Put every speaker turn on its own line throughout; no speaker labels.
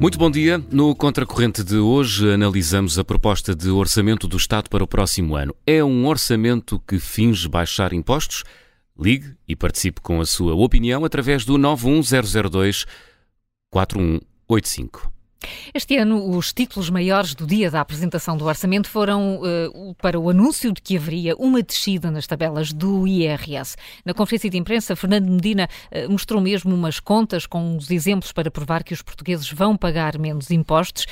Muito bom dia. No Contracorrente de hoje analisamos a proposta de orçamento do Estado para o próximo ano. É um orçamento que finge baixar impostos? Ligue e participe com a sua opinião através do 91002 4185.
Este ano, os títulos maiores do dia da apresentação do orçamento foram uh, para o anúncio de que haveria uma descida nas tabelas do IRS. Na conferência de imprensa, Fernando Medina uh, mostrou mesmo umas contas com uns exemplos para provar que os portugueses vão pagar menos impostos.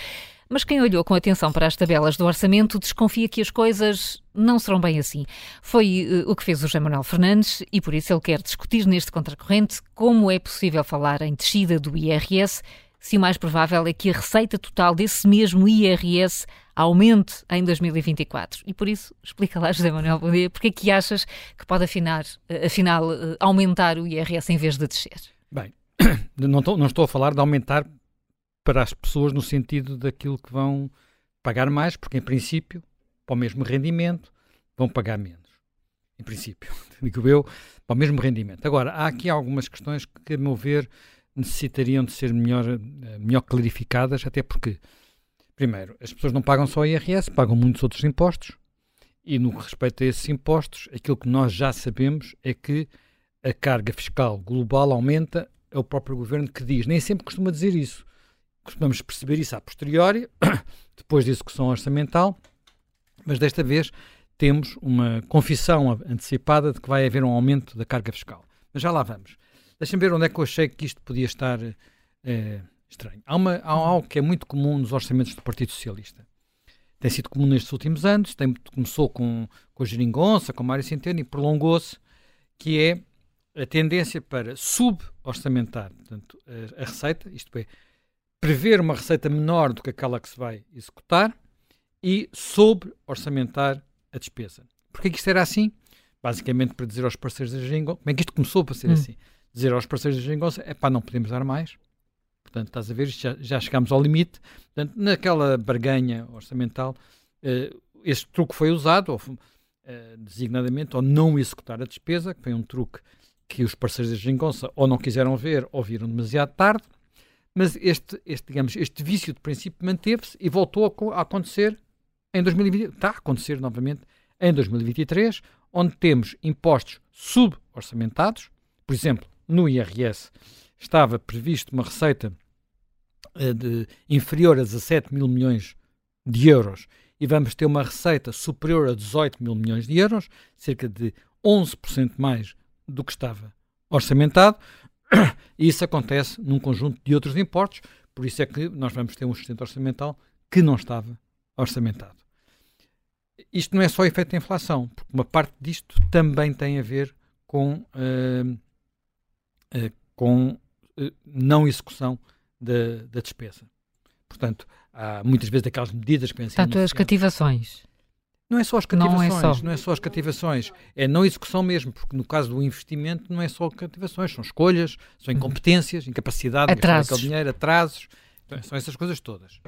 Mas quem olhou com atenção para as tabelas do orçamento desconfia que as coisas não serão bem assim. Foi uh, o que fez o José Manuel Fernandes e por isso ele quer discutir neste contracorrente como é possível falar em descida do IRS se o mais provável é que a receita total desse mesmo IRS aumente em 2024. E por isso, explica lá, José Manuel Bom dia, porque é que achas que pode afinar, eh, afinal eh, aumentar o IRS em vez de descer?
Bem, não estou, não estou a falar de aumentar para as pessoas no sentido daquilo que vão pagar mais, porque em princípio, para o mesmo rendimento, vão pagar menos. Em princípio, digo eu, para o mesmo rendimento. Agora, há aqui algumas questões que, a meu ver, necessitariam de ser melhor, eh, melhor clarificadas, até porque, primeiro, as pessoas não pagam só IRS, pagam muitos outros impostos, e no que respeita a esses impostos, aquilo que nós já sabemos é que a carga fiscal global aumenta, é o próprio governo que diz. Nem sempre costuma dizer isso. Costumamos perceber isso a posteriori, depois da execução orçamental, mas desta vez temos uma confissão antecipada de que vai haver um aumento da carga fiscal. Mas já lá vamos. Deixa-me ver onde é que eu achei que isto podia estar é, estranho. Há, uma, há algo que é muito comum nos orçamentos do Partido Socialista. Tem sido comum nestes últimos anos, tem, começou com, com a Geringonça, com Mário Centeno e prolongou-se, que é a tendência para suborçamentar portanto, a, a receita, isto é, prever uma receita menor do que aquela que se vai executar e sobre-orçamentar a despesa. Porquê que isto era assim? Basicamente para dizer aos parceiros da Geringonça, como é que isto começou para ser hum. assim? Dizer aos parceiros da geringonça, é pá, não podemos dar mais. Portanto, estás a ver, já, já chegámos ao limite. Portanto, naquela barganha orçamental, uh, esse truque foi usado, ou, uh, designadamente, ou não executar a despesa, que foi um truque que os parceiros da geringonça ou não quiseram ver ou viram demasiado tarde. Mas este, este, digamos, este vício de princípio manteve-se e voltou a, a acontecer em 2020. Está a acontecer novamente em 2023, onde temos impostos suborçamentados, por exemplo, no IRS estava previsto uma receita uh, de, inferior a 17 mil milhões de euros e vamos ter uma receita superior a 18 mil milhões de euros, cerca de 11% mais do que estava orçamentado. E isso acontece num conjunto de outros impostos, por isso é que nós vamos ter um sustento orçamental que não estava orçamentado. Isto não é só efeito da inflação, porque uma parte disto também tem a ver com uh, com uh, não execução da, da, despesa. Portanto, há muitas vezes aquelas medidas que pensam.
Portanto, as cativações.
Não é só as cativações, não é só. não é só as cativações, é não execução mesmo, porque no caso do investimento não é só cativações, são escolhas, são uhum. incompetências, incapacidade
de gastar
aquele dinheiro, atrasos, então, são essas coisas todas.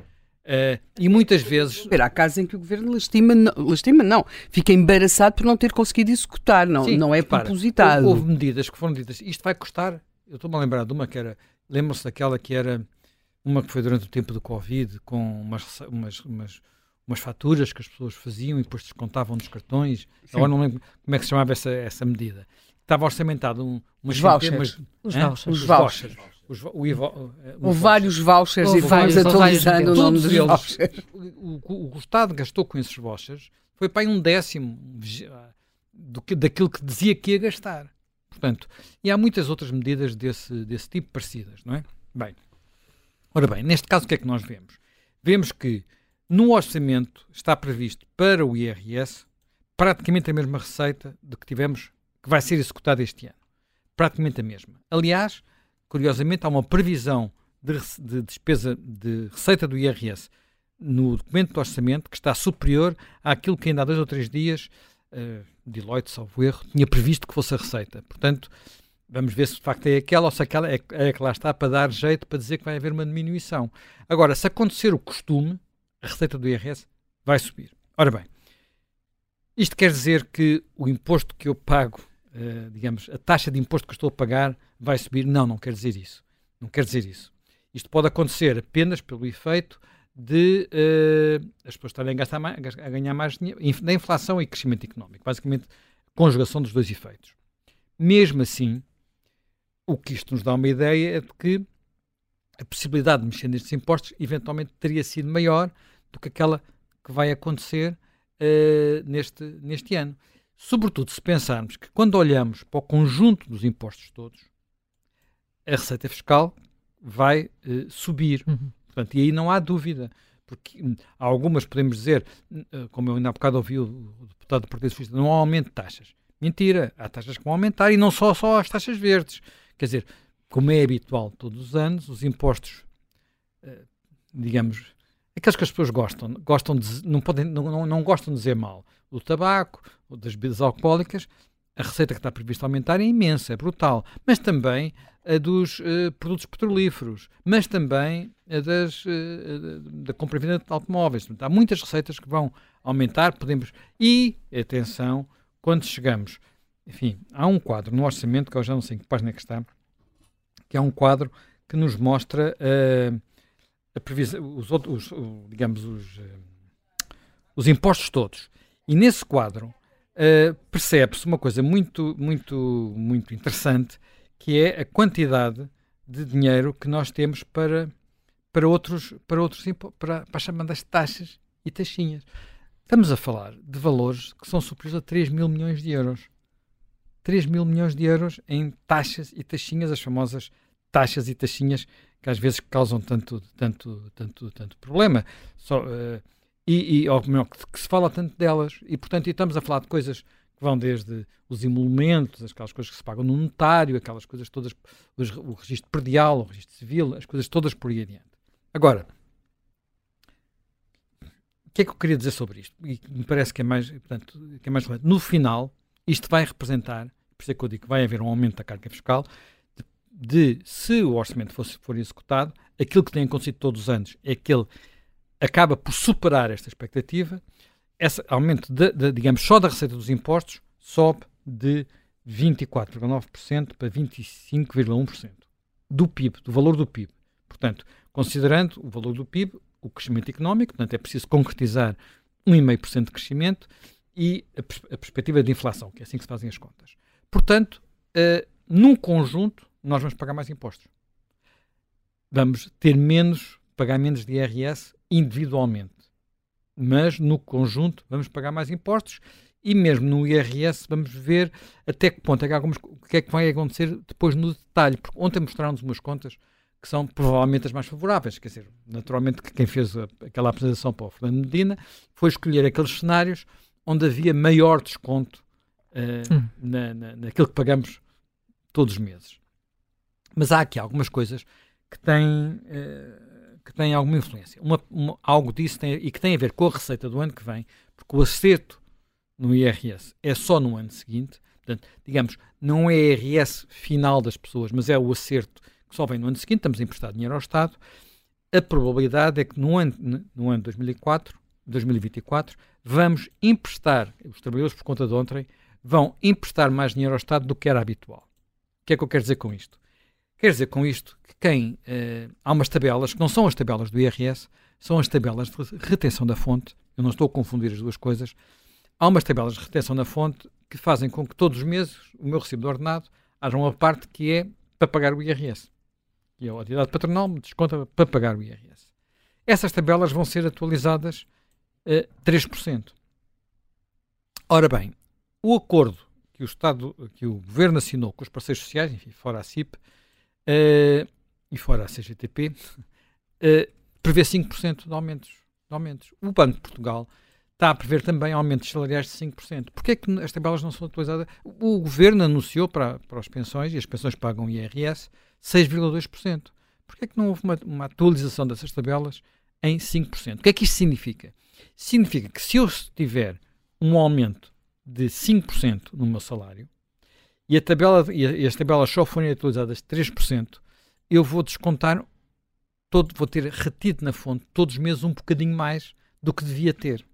Uh, e muitas vezes.
Há casos em que o governo lastima, não, lastima, não, fica embaraçado por não ter conseguido executar, não, Sim, não é repara, propositado.
Houve medidas que foram ditas, isto vai custar. Eu estou-me a lembrar de uma que era. Lembram-se daquela que era uma que foi durante o tempo do Covid, com umas, umas, umas, umas faturas que as pessoas faziam e depois descontavam nos cartões. Sim. Agora não lembro como é que se chamava essa, essa medida. Estava orçamentado um,
umas os vouchers.
Os, vouchers.
Os vouchers.
Os, o, Ivo,
Houve vários vouchers e fomos atualizando o nome dos eles, vouchers.
O, o, o Estado gastou com esses vouchers foi para aí um décimo do que, daquilo que dizia que ia gastar. Portanto, e há muitas outras medidas desse, desse tipo parecidas, não é? Bem, ora bem, neste caso o que é que nós vemos? Vemos que no orçamento está previsto para o IRS praticamente a mesma receita do que tivemos, que vai ser executada este ano. Praticamente a mesma. Aliás, curiosamente, há uma previsão de, de despesa de receita do IRS no documento do orçamento que está superior àquilo que ainda há dois ou três dias uh, Deloitte, salvo erro, tinha previsto que fosse a receita. Portanto, vamos ver se de facto é aquela ou se aquela é, é que lá está para dar jeito para dizer que vai haver uma diminuição. Agora, se acontecer o costume, a receita do IRS vai subir. Ora bem, isto quer dizer que o imposto que eu pago, uh, digamos, a taxa de imposto que estou a pagar vai subir? Não, não quer dizer isso. Não quer dizer isso. Isto pode acontecer apenas pelo efeito de uh, as pessoas estarem a, mais, a ganhar mais dinheiro, da inflação e crescimento económico. Basicamente, conjugação dos dois efeitos. Mesmo assim, o que isto nos dá uma ideia é de que a possibilidade de mexer nestes impostos eventualmente teria sido maior do que aquela que vai acontecer uh, neste, neste ano. Sobretudo se pensarmos que quando olhamos para o conjunto dos impostos todos, a receita fiscal vai uh, subir. Uhum. Portanto, e aí não há dúvida, porque hum, algumas podemos dizer, uh, como eu ainda há bocado ouvi o, o deputado do Partido Socialista, não há aumento de taxas. Mentira, há taxas que vão aumentar e não só, só as taxas verdes. Quer dizer, como é habitual todos os anos, os impostos, uh, digamos, aqueles que as pessoas gostam, gostam de, não, podem, não, não, não gostam de dizer mal, o tabaco, das bebidas alcoólicas, a receita que está prevista aumentar é imensa, é brutal, mas também a dos uh, produtos petrolíferos, mas também a das, uh, da compra e venda de automóveis. Há muitas receitas que vão aumentar, podemos... E, atenção, quando chegamos... Enfim, há um quadro no orçamento, que eu já não sei em que página é que está, que é um quadro que nos mostra uh, a previsão, os, os, digamos, os, uh, os impostos todos. E nesse quadro uh, percebe-se uma coisa muito, muito, muito interessante, que é a quantidade de dinheiro que nós temos para, para outros, para outros para, para as chamadas taxas e taxinhas. Estamos a falar de valores que são superiores a 3 mil milhões de euros. 3 mil milhões de euros em taxas e taxinhas, as famosas taxas e taxinhas que às vezes causam tanto, tanto, tanto, tanto problema. Só, uh, e, e ou melhor, que, que, se fala tanto delas. E, portanto, e estamos a falar de coisas que vão desde os emolumentos, aquelas coisas que se pagam no notário, aquelas coisas todas, os, o registro predial, o registro civil, as coisas todas por aí adiante. Agora, o que é que eu queria dizer sobre isto? E me parece que é mais, portanto, que é mais relevante. No final, isto vai representar, por isso é que eu digo que vai haver um aumento da carga fiscal, de, se o orçamento fosse, for executado, aquilo que tem acontecido todos os anos é que ele acaba por superar esta expectativa. Esse aumento, de, de, digamos, só da receita dos impostos sobe de 24,9% para 25,1% do PIB, do valor do PIB. Portanto, considerando o valor do PIB, o crescimento económico, portanto, é preciso concretizar 1,5% de crescimento e a, pers a, perspectiva de inflação, que é assim que se fazem as contas. Portanto, uh, num conjunto, nós vamos pagar mais impostos. Vamos ter menos, pagar menos de IRS individualmente. Mas, no conjunto, vamos pagar mais impostos e mesmo no IRS vamos ver até que ponto é que algumas, o que é que vai acontecer depois no detalhe. Porque ontem mostraram-nos umas contas que são provavelmente as mais favoráveis. Quer dizer, naturalmente que quem fez a, aquela apresentação para o Fernando Medina foi escolher aqueles cenários onde havia maior desconto uh, hum. na, na, naquilo que pagamos todos os meses. Mas há aqui algumas coisas que têm, uh, que têm alguma influência. Uma, uma, algo disso tem, e que tem a ver com a receita do ano que vem, porque o acerto no IRS é só no ano seguinte. Portanto, digamos, não é IRS final das pessoas, mas é o acerto que só vem no ano seguinte. Estamos a emprestar dinheiro ao Estado. A probabilidade é que no ano, no ano 2004, 2024 vamos emprestar, os trabalhadores por conta de ontem, vão emprestar mais dinheiro ao Estado do que era habitual. O que é que eu quero dizer com isto? Quer dizer com isto que quem. Uh, há umas tabelas que não são as tabelas do IRS, são as tabelas de retenção da fonte. Eu não estou a confundir as duas coisas. Há umas tabelas de retenção da fonte que fazem com que todos os meses o meu recibo de ordenado haja uma parte que é para pagar o IRS. E a atividade patronal me desconta para pagar o IRS. Essas tabelas vão ser atualizadas a 3%. Ora bem, o acordo que o Estado, que o Governo assinou com os parceiros sociais, enfim, fora a CIP uh, e fora a CGTP, uh, eh, prevê 5% de aumentos, de aumentos. O Banco de Portugal está a prever também aumentos salariais de 5%. Porquê é que as tabelas não são atualizadas? O Governo anunciou para, para as pensões, e as pensões pagam IRS, 6,2%. Porquê é que não houve uma, uma atualização dessas tabelas em 5%? O que é que isto significa? Significa que se eu tiver um aumento de 5% no meu salário e, a tabela, e as tabelas só forem atualizadas de 3%, eu vou descontar, todo, vou ter retido na fonte todos os meses um bocadinho mais do que devia ter.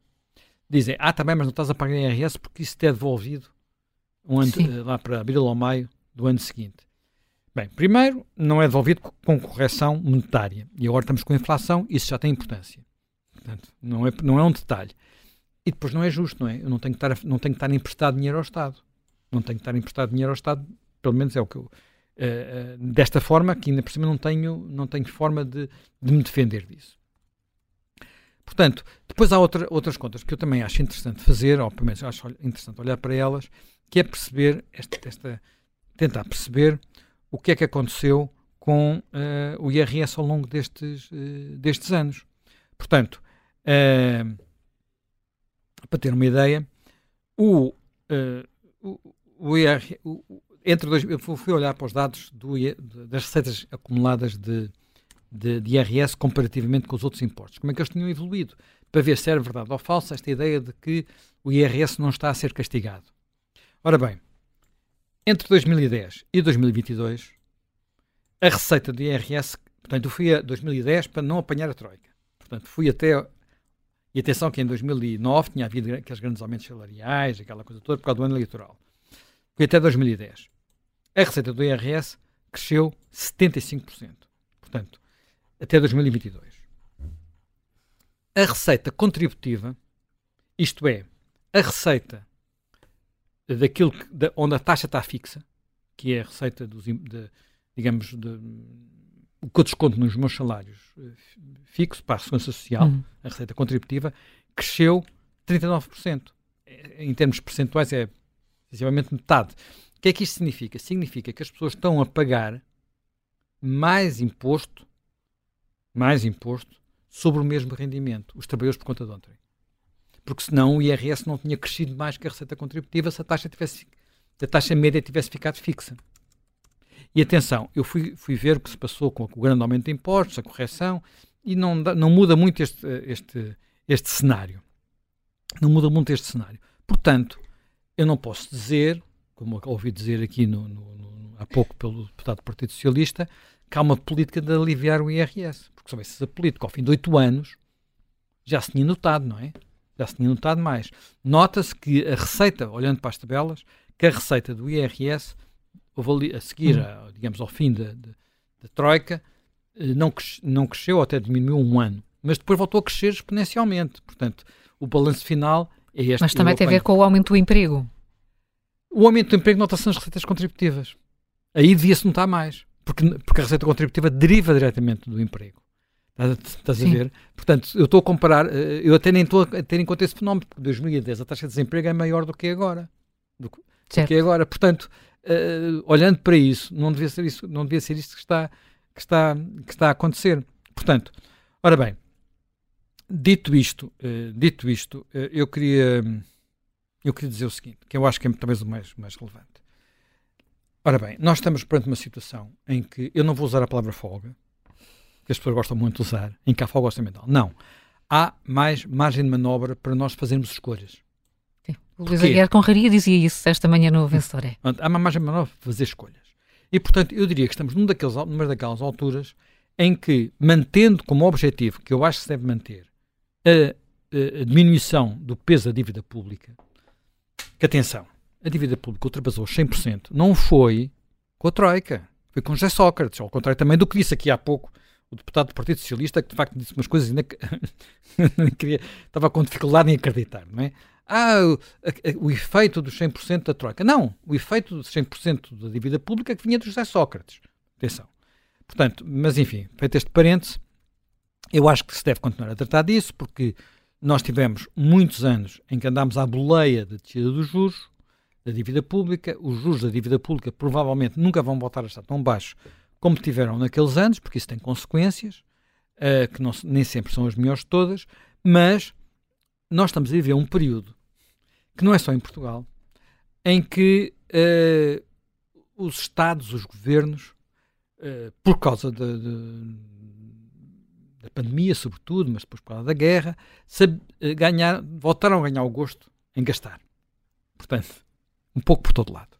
Dizem, ah, também, mas não estás a pagar IRS porque isso te é devolvido um ano, lá para abril ou maio do ano seguinte. Bem, primeiro, não é devolvido com correção monetária. E agora estamos com inflação, isso já tem importância. Portanto, não é, não é um detalhe. E depois não é justo, não é? Eu não tenho que estar, não tenho que estar a emprestar dinheiro ao Estado. Não tenho que estar a emprestar dinheiro ao Estado, pelo menos é o que eu. Uh, uh, desta forma, que ainda por cima não tenho, não tenho forma de, de me defender disso. Portanto, depois há outra, outras contas que eu também acho interessante fazer, ou pelo menos acho interessante olhar para elas, que é perceber, esta, esta tentar perceber o que é que aconteceu com uh, o IRS ao longo destes, destes anos. Portanto, para ter uma ideia, o, o, o, IR, o, entre dois, eu fui olhar para os dados do, das receitas acumuladas de, de, de, IRS comparativamente com os outros impostos. Como é que eles tinham evoluído? Para ver se era verdade ou falsa esta ideia de que o IRS não está a ser castigado. Ora bem, entre 2010 e 2022, a receita do IRS, portanto, eu fui a 2010 para não apanhar a Troika. Portanto, fui até. E atenção que em 2009 tinha havido aqueles grandes aumentos salariais, aquela coisa toda, por causa do ano eleitoral. Fui até 2010. A receita do IRS cresceu 75%. Portanto, até 2022. A receita contributiva, isto é, a receita daquilo que, da, onde a taxa está fixa, que é a receita dos, de, digamos, de, o que eu desconto nos meus salários eh, fixo para a segurança social, uhum. a receita contributiva, cresceu 39%. Eh, em termos percentuais é sensivelmente metade. O que é que isto significa? Significa que as pessoas estão a pagar mais imposto, mais imposto sobre o mesmo rendimento, os trabalhadores por conta de ontem porque senão o IRS não tinha crescido mais que a receita contributiva se a taxa, tivesse, a taxa média tivesse ficado fixa. E atenção, eu fui, fui ver o que se passou com o grande aumento de impostos, a correção, e não, não muda muito este, este, este cenário. Não muda muito este cenário. Portanto, eu não posso dizer, como ouvi dizer aqui no, no, no, há pouco pelo deputado do Partido Socialista, que há uma política de aliviar o IRS. Porque se houvesse essa política ao fim de oito anos, já se tinha notado, não é? já se tinha notado mais. Nota-se que a receita, olhando para as tabelas, que a receita do IRS, a seguir, a, digamos, ao fim da, Troika, eh, não, não cresceu, até diminuiu um ano, mas depois voltou a crescer exponencialmente. Portanto, o balanço final este.
Mas também tem a ver com o aumento do emprego.
O aumento do emprego nota-se nas receitas contributivas. Aí devia-se notar mais, porque, porque a receita contributiva deriva diretamente do emprego. Estás a ver? Portanto, eu estou a comparar, eh, eu até nem estou a ter em conta esse fenómeno, porque em 2010 a taxa de desemprego é maior do que agora. Do, do que agora. Portanto, uh, olhando para isso, não devia ser isso, não devia ser isto que está, que está, que está a acontecer. Portanto, ora bem, dito isto, uh, dito isto, uh, eu queria eu queria dizer o seguinte, que eu acho que é talvez o mais, mais relevante. Ora bem, nós estamos perante uma situação em que eu não vou usar a palavra folga, que as pessoas gostam muito de usar, em que há folga orçamental. Não. Há mais margem de manobra para nós fazermos escolhas.
Sim. O Luís Aguiar Conraria dizia isso esta manhã no Vencedor. É.
Há uma margem de manobra para fazer escolhas. E, portanto, eu diria que estamos num daqueles, numa daquelas alturas em que, mantendo como objetivo, que eu acho que se deve manter, a, a diminuição do peso da dívida pública, que atenção, a dívida pública ultrapassou os 100%, não foi com a Troika, foi com José Sócrates, ao contrário também do que disse aqui há pouco o deputado do Partido Socialista, que de facto disse umas coisas ainda que queria, estava com dificuldade em acreditar, não é? Ah, o, a, o efeito dos 100% da troca. Não, o efeito dos 100% da dívida pública que vinha de José Sócrates. Atenção. Portanto, mas enfim, feito este parêntese, eu acho que se deve continuar a tratar disso, porque nós tivemos muitos anos em que andámos à boleia da descida dos juros, da dívida pública. Os juros da dívida pública provavelmente nunca vão voltar a estar tão baixos como tiveram naqueles anos, porque isso tem consequências, uh, que não, nem sempre são as melhores todas, mas nós estamos a viver um período que não é só em Portugal, em que uh, os Estados, os governos, uh, por causa de, de, da pandemia, sobretudo, mas depois por causa da guerra, sabe, ganhar, voltaram a ganhar o gosto em gastar. Portanto, um pouco por todo lado.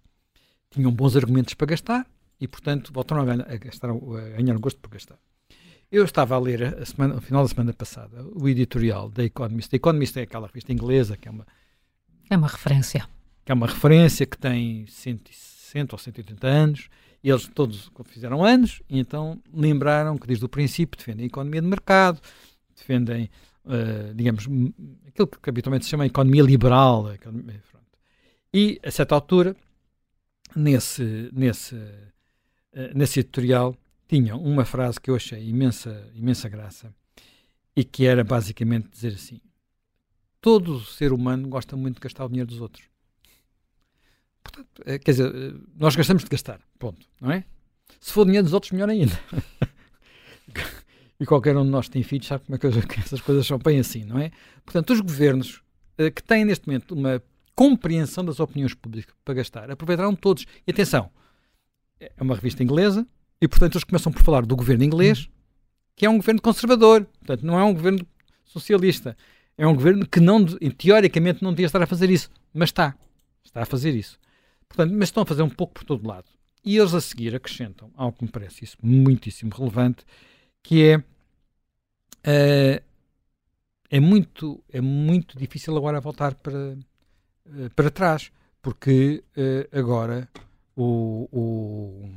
Tinham bons argumentos para gastar, e, portanto, voltaram a ganhar, a, gastar, a ganhar o gosto por gastar. Eu estava a ler, a semana, no final da semana passada, o editorial da Economist. The Economist é aquela revista inglesa que é uma...
É uma referência.
Que é uma referência que tem 160 ou 180 anos eles todos fizeram anos e então lembraram que desde o princípio defendem a economia de mercado, defendem, uh, digamos, aquilo que habitualmente se chama economia liberal. Economia, e, a certa altura, nesse, nesse, uh, nesse editorial, tinham uma frase que eu achei imensa, imensa graça e que era basicamente dizer assim: todo ser humano gosta muito de gastar o dinheiro dos outros. Portanto, eh, quer dizer, eh, nós gastamos de gastar, ponto, não é? Se for dinheiro dos outros, melhor ainda. e qualquer um de nós tem filhos sabe como é que essas coisas são bem assim, não é? Portanto, os governos uh, que têm neste momento uma compreensão das opiniões públicas para gastar, aproveitarão todos. E atenção, é uma revista inglesa e, portanto, eles começam por falar do governo inglês, que é um governo conservador, portanto, não é um governo socialista. É um governo que não, teoricamente não devia estar a fazer isso, mas está. Está a fazer isso. Portanto, mas estão a fazer um pouco por todo lado. E eles a seguir acrescentam algo que me parece isso muitíssimo relevante, que é uh, é muito é muito difícil agora voltar para uh, para trás, porque uh, agora o, o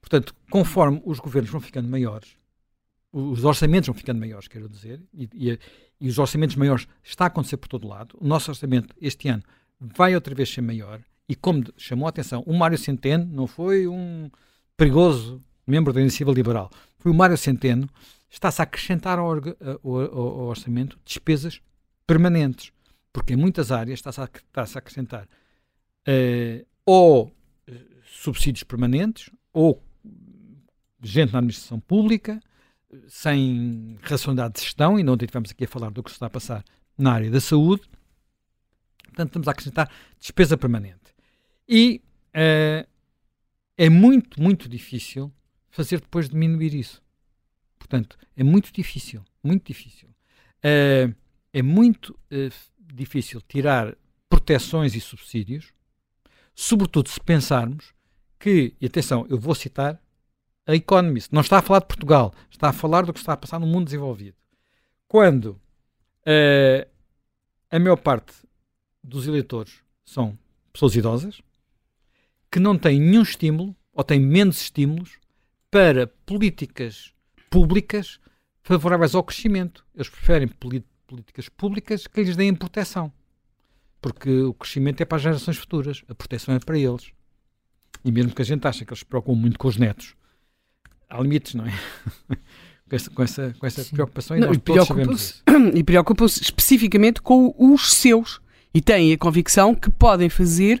portanto conforme os governos vão ficando maiores, os orçamentos vão ficando maiores, quero dizer, e, e, e os orçamentos maiores está a acontecer por todo lado. O nosso orçamento este ano vai outra vez ser maior e como chamou a atenção, o Mário Centeno não foi um perigoso membro da Iniciativa Liberal, foi o Mário Centeno, está-se a acrescentar ao, ao, ao, orçamento despesas permanentes, porque em muitas áreas está-se a, está a, acrescentar uh, ou eh, subsídios permanentes, ou gente na administração pública, sem racionalidade de gestão, e não estivemos aqui a falar do que se está a passar na área da saúde. Portanto, estamos a acrescentar despesa permanente. E uh, é muito, muito difícil fazer depois diminuir isso. Portanto, é muito difícil, muito difícil. Uh, é muito uh, difícil tirar proteções e subsídios, sobretudo se pensarmos que, e atenção, eu vou citar a Economist, não está a falar de Portugal, está a falar do que está a passar no mundo desenvolvido. Quando uh, a maior parte dos eleitores são pessoas idosas, que não têm nenhum estímulo, ou têm menos estímulos, para políticas públicas favoráveis ao crescimento. Eles preferem políticas públicas que lhes deem proteção. Porque o crescimento é para as gerações futuras, a proteção é para eles. E mesmo que a gente ache que eles se preocupam muito com os netos, há limites, não é? com essa, com essa, com essa preocupação e não, nós todos sabemos isso.
E preocupam-se especificamente com os seus. E têm a convicção que podem fazer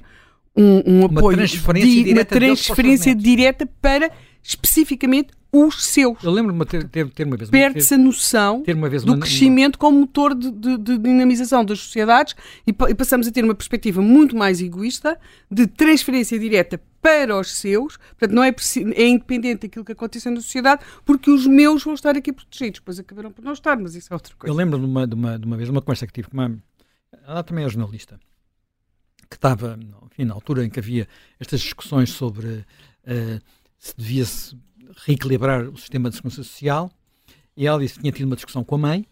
um, um
uma
apoio,
transferência de, direta
uma transferência direta para especificamente os seus.
Eu lembro-me de ter, ter, uma vez.
Perde-se a noção uma vez do uma, crescimento uma... como motor de, de, de, dinamização das sociedades e, e, passamos a ter uma perspectiva muito mais egoísta de transferência direta para os seus. Portanto, não é, é independente daquilo que acontece na sociedade, porque os meus vão estar aqui protegidos. Depois acabaram por não estar, mas isso é outra coisa.
Eu lembro de uma, de uma, de uma vez, uma conversa que tive com uma. Ela também é jornalista que estava, enfim, na altura em que havia estas discussões sobre uh, se devia-se reequilibrar o sistema de segurança social, e ela disse que tinha tido uma discussão com a mãe,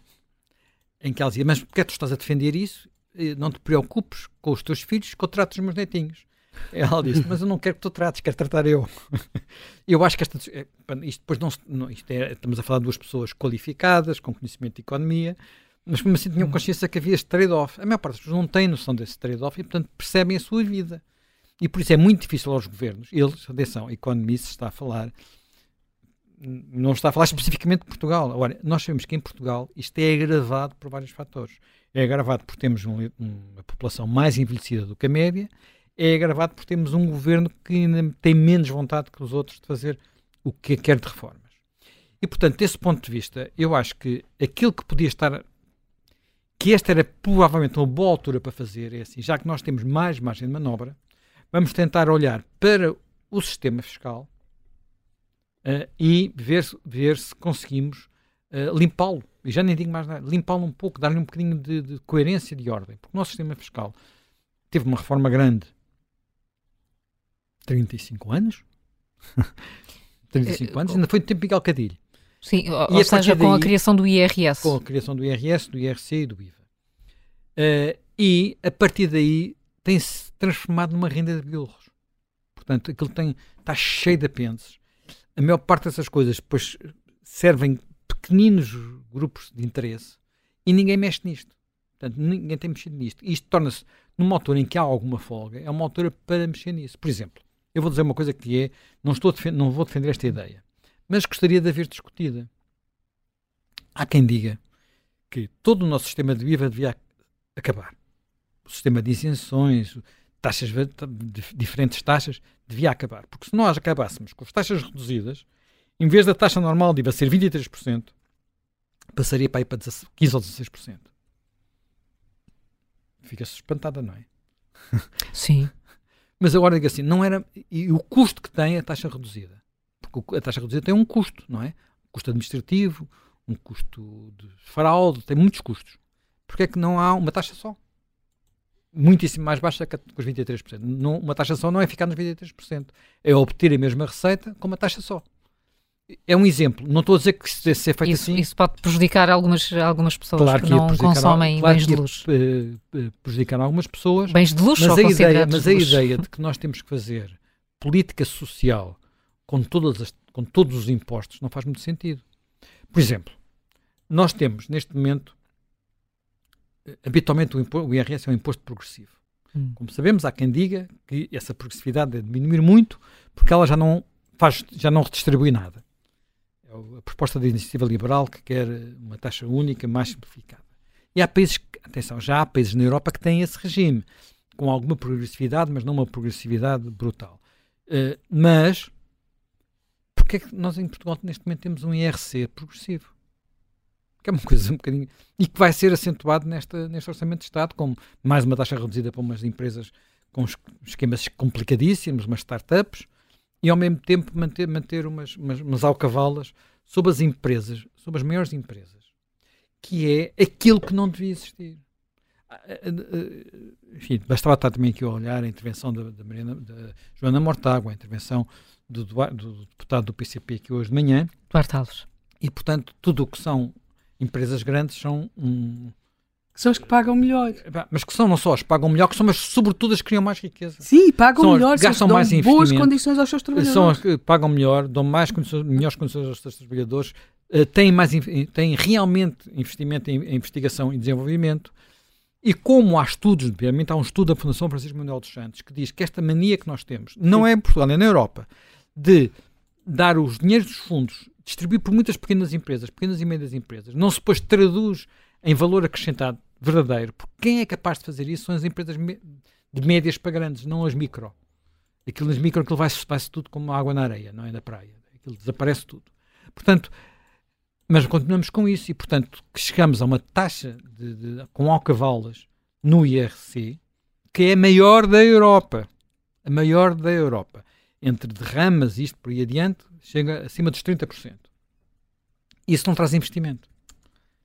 em que ela dizia, mas porquê é tu estás a defender isso? Não te preocupes com os teus filhos, que eu trato os meus netinhos. Ela disse, mas eu não quero que tu trates, quero tratar eu. eu acho que esta, eh, isto depois não isto é, estamos a falar de duas pessoas qualificadas, com conhecimento de economia, mas como assim tinham hum. consciência que havia este trade-off. A maior parte das pessoas não tem noção desse trade-off e, portanto, percebem a sua vida. E por isso é muito difícil aos governos, eles, atenção, a Economist está a falar, não está a falar especificamente de Portugal. Agora, nós sabemos que em Portugal isto é agravado por vários fatores. É agravado porque temos um, uma população mais envelhecida do que a média, é agravado porque temos um governo que ainda tem menos vontade que os outros de fazer o que quer de reformas. E, portanto, desse ponto de vista, eu acho que aquilo que podia estar que esta era provavelmente uma boa altura para fazer, é assim, já que nós temos mais margem de manobra, vamos tentar olhar para o sistema fiscal uh, e ver, ver se conseguimos uh, limpá-lo. E já nem digo mais nada, limpá-lo um pouco, dar-lhe um bocadinho de, de coerência de ordem. Porque o nosso sistema fiscal teve uma reforma grande 35 anos. 35 anos, ainda foi no tempo de Miguel Cadilho.
Sim, ou, ou seja, com a criação do IRS.
Com a criação do IRS, do IRC e do IVA. Uh, e a partir daí tem-se transformado numa renda de bilros. Portanto, aquilo tem, está cheio de apêndices. A maior parte dessas coisas depois servem pequeninos grupos de interesse e ninguém mexe nisto. Portanto, ninguém tem mexido nisto. Isto torna-se, numa altura em que há alguma folga, é uma altura para mexer nisso. Por exemplo, eu vou dizer uma coisa que é, não, estou não vou defender esta ideia, mas gostaria de haver discutida. Há quem diga que todo o nosso sistema de IVA devia acabar. O sistema de isenções, taxas, diferentes taxas, devia acabar. Porque se nós acabássemos com as taxas reduzidas, em vez da taxa normal de IVA ser 23%, passaria para, ir para 15% ou 16%. Fica-se espantada, não é?
Sim.
Mas agora digo assim, não era. E o custo que tem a taxa reduzida. Porque a taxa reduzida tem um custo, não é? Um custo administrativo, um custo de fraude, tem muitos custos. Porquê é que não há uma taxa só? Muitíssimo mais baixa que os 23%. Não, uma taxa só não é ficar nos 23%. É obter a mesma receita com uma taxa só é um exemplo. Não estou a dizer que se deve ser feito
isso,
assim.
Isso pode prejudicar algumas, algumas pessoas claro que, que não consomem
claro
bens de luxo.
Uh, prejudicar algumas pessoas.
Bens de luxo
mas a ideia,
Mas
a ideia de que nós temos que fazer política social com, todas as, com todos os impostos não faz muito sentido. Por exemplo, nós temos neste momento, eh, habitualmente o, o IRS é um imposto progressivo. Hum. Como sabemos, há quem diga que essa progressividade deve diminuir muito porque ela já não faz, já não redistribui nada. É a proposta da iniciativa liberal que quer uma taxa única mais simplificada. E há países, atenção, já há países na Europa que têm esse regime, com alguma progressividade, mas não uma progressividade brutal. Uh, mas, porque é que nós em Portugal neste momento temos um IRC progressivo? Que é uma coisa um bocadinho. e que vai ser acentuado nesta, neste Orçamento de Estado, com mais uma taxa reduzida para umas empresas com esquemas complicadíssimos, umas startups, e ao mesmo tempo manter, manter umas, umas, umas alcavalas sobre as empresas, sobre as maiores empresas, que é aquilo que não devia existir. Ah, ah, ah, enfim, bastava estar também aqui a olhar a intervenção da, da Joana Mortágua, a intervenção do, do, do, deputado do PCP aqui hoje de manhã.
Duarte Alves.
E, portanto, tudo o que são empresas grandes são um,
que são as que pagam melhor.
Mas que são não só as que pagam melhor, que são, mas sobretudo as que criam mais riqueza.
Sim, pagam são melhor, gastam mais dão boas condições aos seus trabalhadores.
São as que pagam melhor, dão mais condições, melhores condições aos seus trabalhadores, uh, têm, mais, têm realmente investimento em, em, investigação e desenvolvimento. E como há estudos, obviamente há um estudo da Fundação Francisco Manuel dos Santos que diz que esta mania que nós temos, não Sim. é em Portugal, é na Europa, de dar os dinheiros dos fundos, distribuir por muitas pequenas empresas, pequenas e médias empresas, não se depois traduz em valor acrescentado verdadeiro. Porque quem é capaz de fazer isso são as empresas de médias para grandes, não as micro. Aquilo nas micro aquilo vai-se vai tudo como água na areia, não é na praia. Aquilo desaparece tudo. Portanto, mas continuamos com isso e, portanto, chegamos a uma taxa de, de, com alcavalas no IRC que é a maior da Europa. A maior da Europa. Entre derramas e isto por aí adiante, chega acima dos 30%. Isso não traz investimento.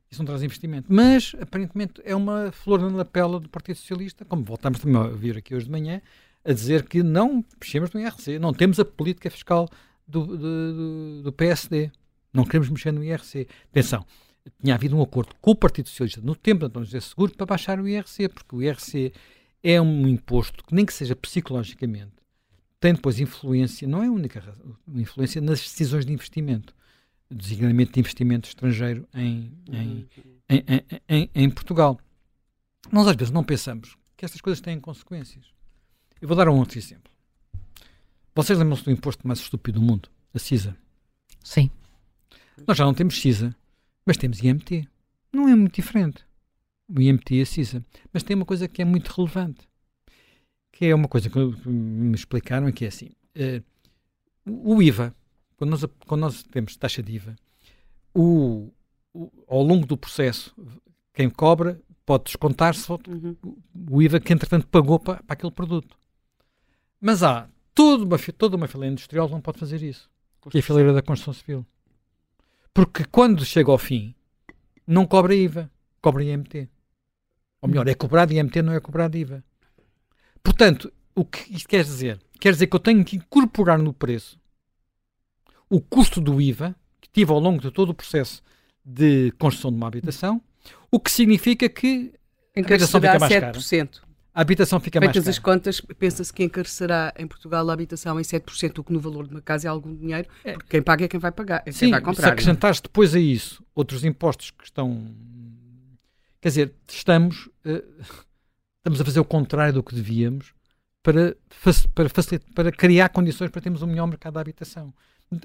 Isso não traz investimento. Mas, aparentemente, é uma flor na lapela do Partido Socialista, como voltamos também a ouvir aqui hoje de manhã, a dizer que não mexemos no IRC, não temos a política fiscal do, do, do PSD. Não queremos mexer no IRC. Atenção, tinha havido um acordo com o Partido Socialista no tempo de António José Seguro para baixar o IRC, porque o IRC é um imposto que, nem que seja psicologicamente, tem depois influência, não é a única razão, influência nas decisões de investimento designadamente de investimento estrangeiro em, em, em, em, em, Portugal. Nós às vezes não pensamos que estas coisas têm consequências. Eu vou dar um outro exemplo. Vocês lembram-se do imposto mais estúpido do mundo? A CISA.
Sim.
Nós já não temos CISA, mas temos IMT. Não é muito diferente. O IMT e a CISA. Mas tem uma coisa que é muito relevante. Que é uma coisa que me explicaram, que é assim. Uh, o IVA, quando nós, quando nós temos taxa de IVA, o, o, ao longo do processo, quem cobra pode descontar-se uhum. o IVA que, entretanto, pagou para, para aquele produto. Mas há toda uma, toda uma fileira industrial que não pode fazer isso, que é a fileira da construção civil. Porque quando chega ao fim, não cobra IVA, cobra IMT. Ou melhor, é cobrado IMT, não é cobrado IVA. Portanto, o que isto quer dizer? Quer dizer que eu tenho que incorporar no preço o custo do IVA que tive ao longo de todo o processo de construção de uma habitação, o que significa que
a habitação fica mais 7%. cara.
a habitação fica
Feitas
mais
cara. as contas, pensa-se que encarecerá em Portugal a habitação em 7%, o que no valor de uma casa é algum dinheiro, é. porque quem paga é quem vai pagar, é
Sim,
quem vai comprar.
se acrescentares depois a isso outros impostos que estão... Quer dizer, estamos, uh, estamos a fazer o contrário do que devíamos para, para, facilitar, para criar condições para termos um melhor mercado da habitação.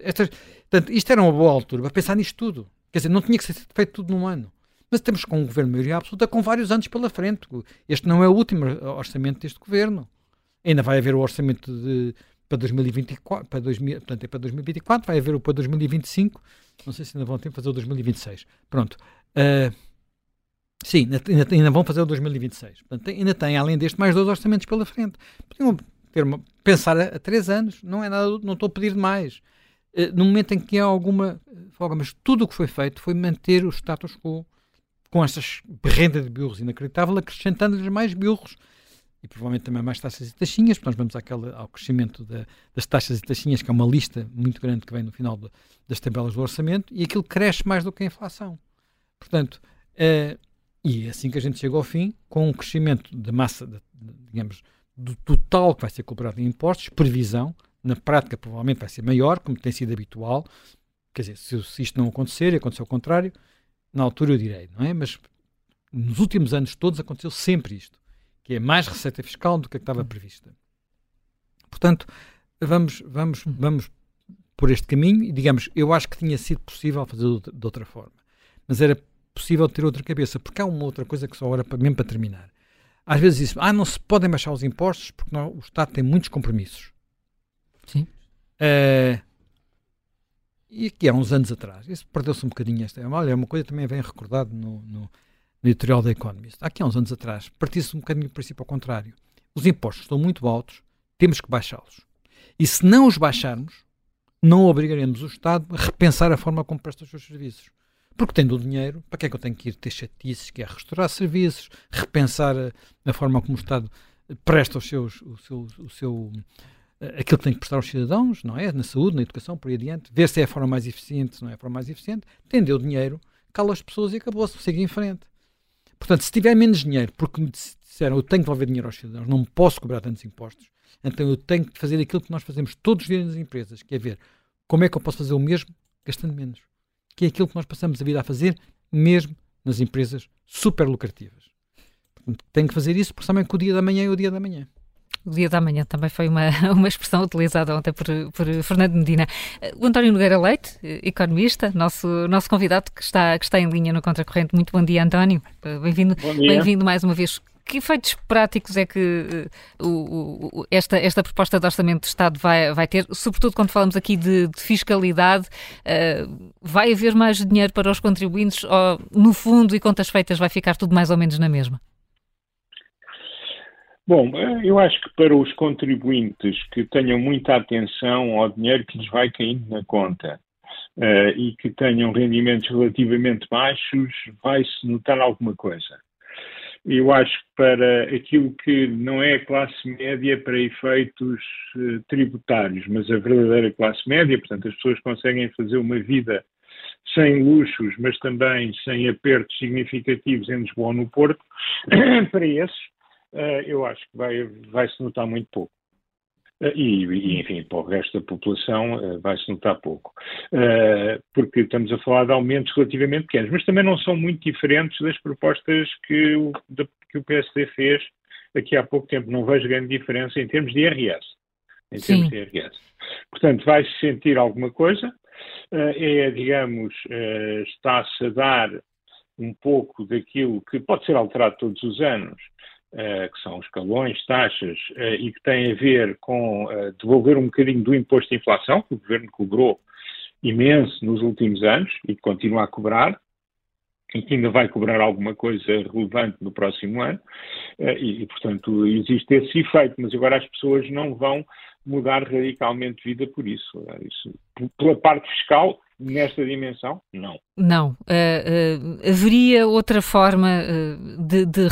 Estas, portanto, isto era uma boa altura para pensar nisto tudo. Quer dizer, não tinha que ser feito tudo num ano. Mas temos com um governo de maioria absoluta com vários anos pela frente. Este não é o último orçamento deste governo. Ainda vai haver o orçamento de, para 2024, para, 2000, portanto, é para 2024, vai haver o para 2025. Não sei se ainda vão ter que fazer o 2026. Pronto. Uh, sim, ainda, ainda, vão fazer o 2026. Portanto, ainda tem, além deste, mais dois orçamentos pela frente. Podiam ter uma, pensar a, a, três anos. Não é nada, não estou a pedir demais. Uh, no momento em que há alguma folga, mas tudo o que foi feito foi manter o status quo com estas renda de biurros inacreditável, acrescentando-lhes mais biurros e provavelmente também mais taxas e taxinhas, nós vamos àquela, ao crescimento da, das taxas e taxinhas, que é uma lista muito grande que vem no final de, das tabelas do orçamento, e aquilo cresce mais do que a inflação. Portanto, é, e é assim que a gente chega ao fim, com um crescimento de massa, de, de, digamos, do total que vai ser cobrado em impostos, previsão, na prática provavelmente vai ser maior, como tem sido habitual, quer dizer, se, se isto não acontecer e acontecer o contrário, na altura eu direi, não é? Mas nos últimos anos todos aconteceu sempre isto, que é mais receita fiscal do que a que estava prevista. Portanto, vamos, vamos, vamos por este caminho e, digamos, eu acho que tinha sido possível fazer de outra forma. Mas era possível ter outra cabeça, porque há uma outra coisa que só agora, mesmo para terminar. Às vezes diz ah, não se podem baixar os impostos porque não, o Estado tem muitos compromissos.
Sim.
Uh, e aqui há uns anos atrás, isso perdeu-se um bocadinho esta. Olha, é uma coisa que também vem recordado no, no, no editorial da Economist. Aqui há uns anos atrás, partiu-se um bocadinho do princípio ao contrário. Os impostos estão muito altos, temos que baixá-los. E se não os baixarmos, não obrigaremos o Estado a repensar a forma como presta os seus serviços. Porque tendo o dinheiro, para que é que eu tenho que ir ter chatices, que é restaurar serviços, repensar a, a forma como o Estado presta os seus, o seu, o seu aquilo que tem que prestar aos cidadãos, não é? Na saúde, na educação, por aí adiante, ver se é a forma mais eficiente, se não é a forma mais eficiente, tendeu dinheiro, cala as pessoas e acabou-se, segue em frente. Portanto, se tiver menos dinheiro, porque me disseram eu tenho que devolver dinheiro aos cidadãos, não posso cobrar tantos impostos, então eu tenho que fazer aquilo que nós fazemos todos os dias nas empresas, que é ver como é que eu posso fazer o mesmo gastando menos. Que é aquilo que nós passamos a vida a fazer, mesmo nas empresas super lucrativas. Portanto, tenho que fazer isso, porque sabem que o dia da manhã é o dia da manhã.
O dia da manhã também foi uma, uma expressão utilizada ontem por, por Fernando Medina. O António Nogueira Leite, economista, nosso, nosso convidado que está, que está em linha no Contracorrente. Muito bom dia, António. Bem-vindo bem mais uma vez. Que efeitos práticos é que uh, o, o, esta, esta proposta de orçamento de Estado vai, vai ter, sobretudo quando falamos aqui de, de fiscalidade? Uh, vai haver mais dinheiro para os contribuintes ou, no fundo, e contas feitas, vai ficar tudo mais ou menos na mesma?
Bom, eu acho que para os contribuintes que tenham muita atenção ao dinheiro que lhes vai caindo na conta uh, e que tenham rendimentos relativamente baixos, vai-se notar alguma coisa. Eu acho que para aquilo que não é a classe média para efeitos uh, tributários, mas a verdadeira classe média, portanto, as pessoas conseguem fazer uma vida sem luxos, mas também sem apertos significativos em Lisboa ou no Porto, para esses uh, eu acho que vai, vai se notar muito pouco. Uh, e, e, enfim, para o resto da população uh, vai-se notar pouco. porque estamos a falar de aumentos relativamente pequenos, mas também não são muito diferentes das propostas que o, de, que o PSD fez aqui há pouco tempo. Não vejo grande diferença em termos de IRS. Em termos de IRS. Portanto, vai-se sentir alguma coisa. é, digamos, está-se a dar um pouco daquilo que pode ser alterado todos os anos, que são escalões, taxas, uh, e que têm a ver com uh, devolver um bocadinho do imposto de inflação, que o governo cobrou imenso nos últimos anos e que continua a cobrar, e que ainda vai cobrar alguma coisa relevante no próximo ano, e, e, portanto, existe esse efeito, mas agora as pessoas não vão mudar radicalmente de vida por isso. isso pela parte fiscal, nesta dimensão, não.
Não. Uh, uh, haveria outra forma uh, de, de,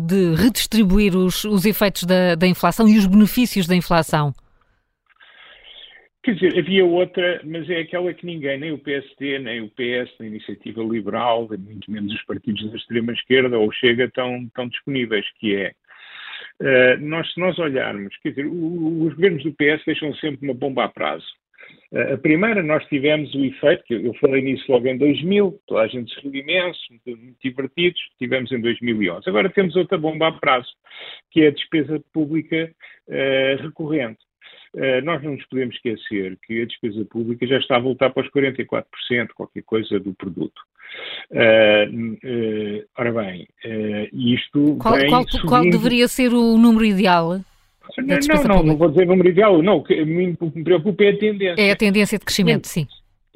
de, redistribuir os, os efeitos da, da, inflação e os benefícios da inflação?
Quer dizer, havia outra, mas é aquela que ninguém, nem o PSD, nem o PS, nem a Iniciativa Liberal, muito menos os partidos da extrema-esquerda ou Chega, estão, estão disponíveis, que é Uh, nós, se nós olharmos, quer dizer, os governos do PS deixam sempre uma bomba a prazo. A primeira, nós tivemos o efeito, que eu falei nisso logo em 2000, toda a gente se riu imenso, muito, muito divertidos, tivemos em 2011. Agora temos outra bomba a prazo, que é a despesa pública uh, recorrente. Uh, nós não nos podemos esquecer que a despesa pública já está a voltar para os 44%, qualquer coisa do produto. Uh, ora bem, isto.
Qual, qual, qual, deveria ser o número ideal?
Não, não, não, vou dizer número ideal, não. O que me preocupa é a tendência.
É a tendência de crescimento, sim.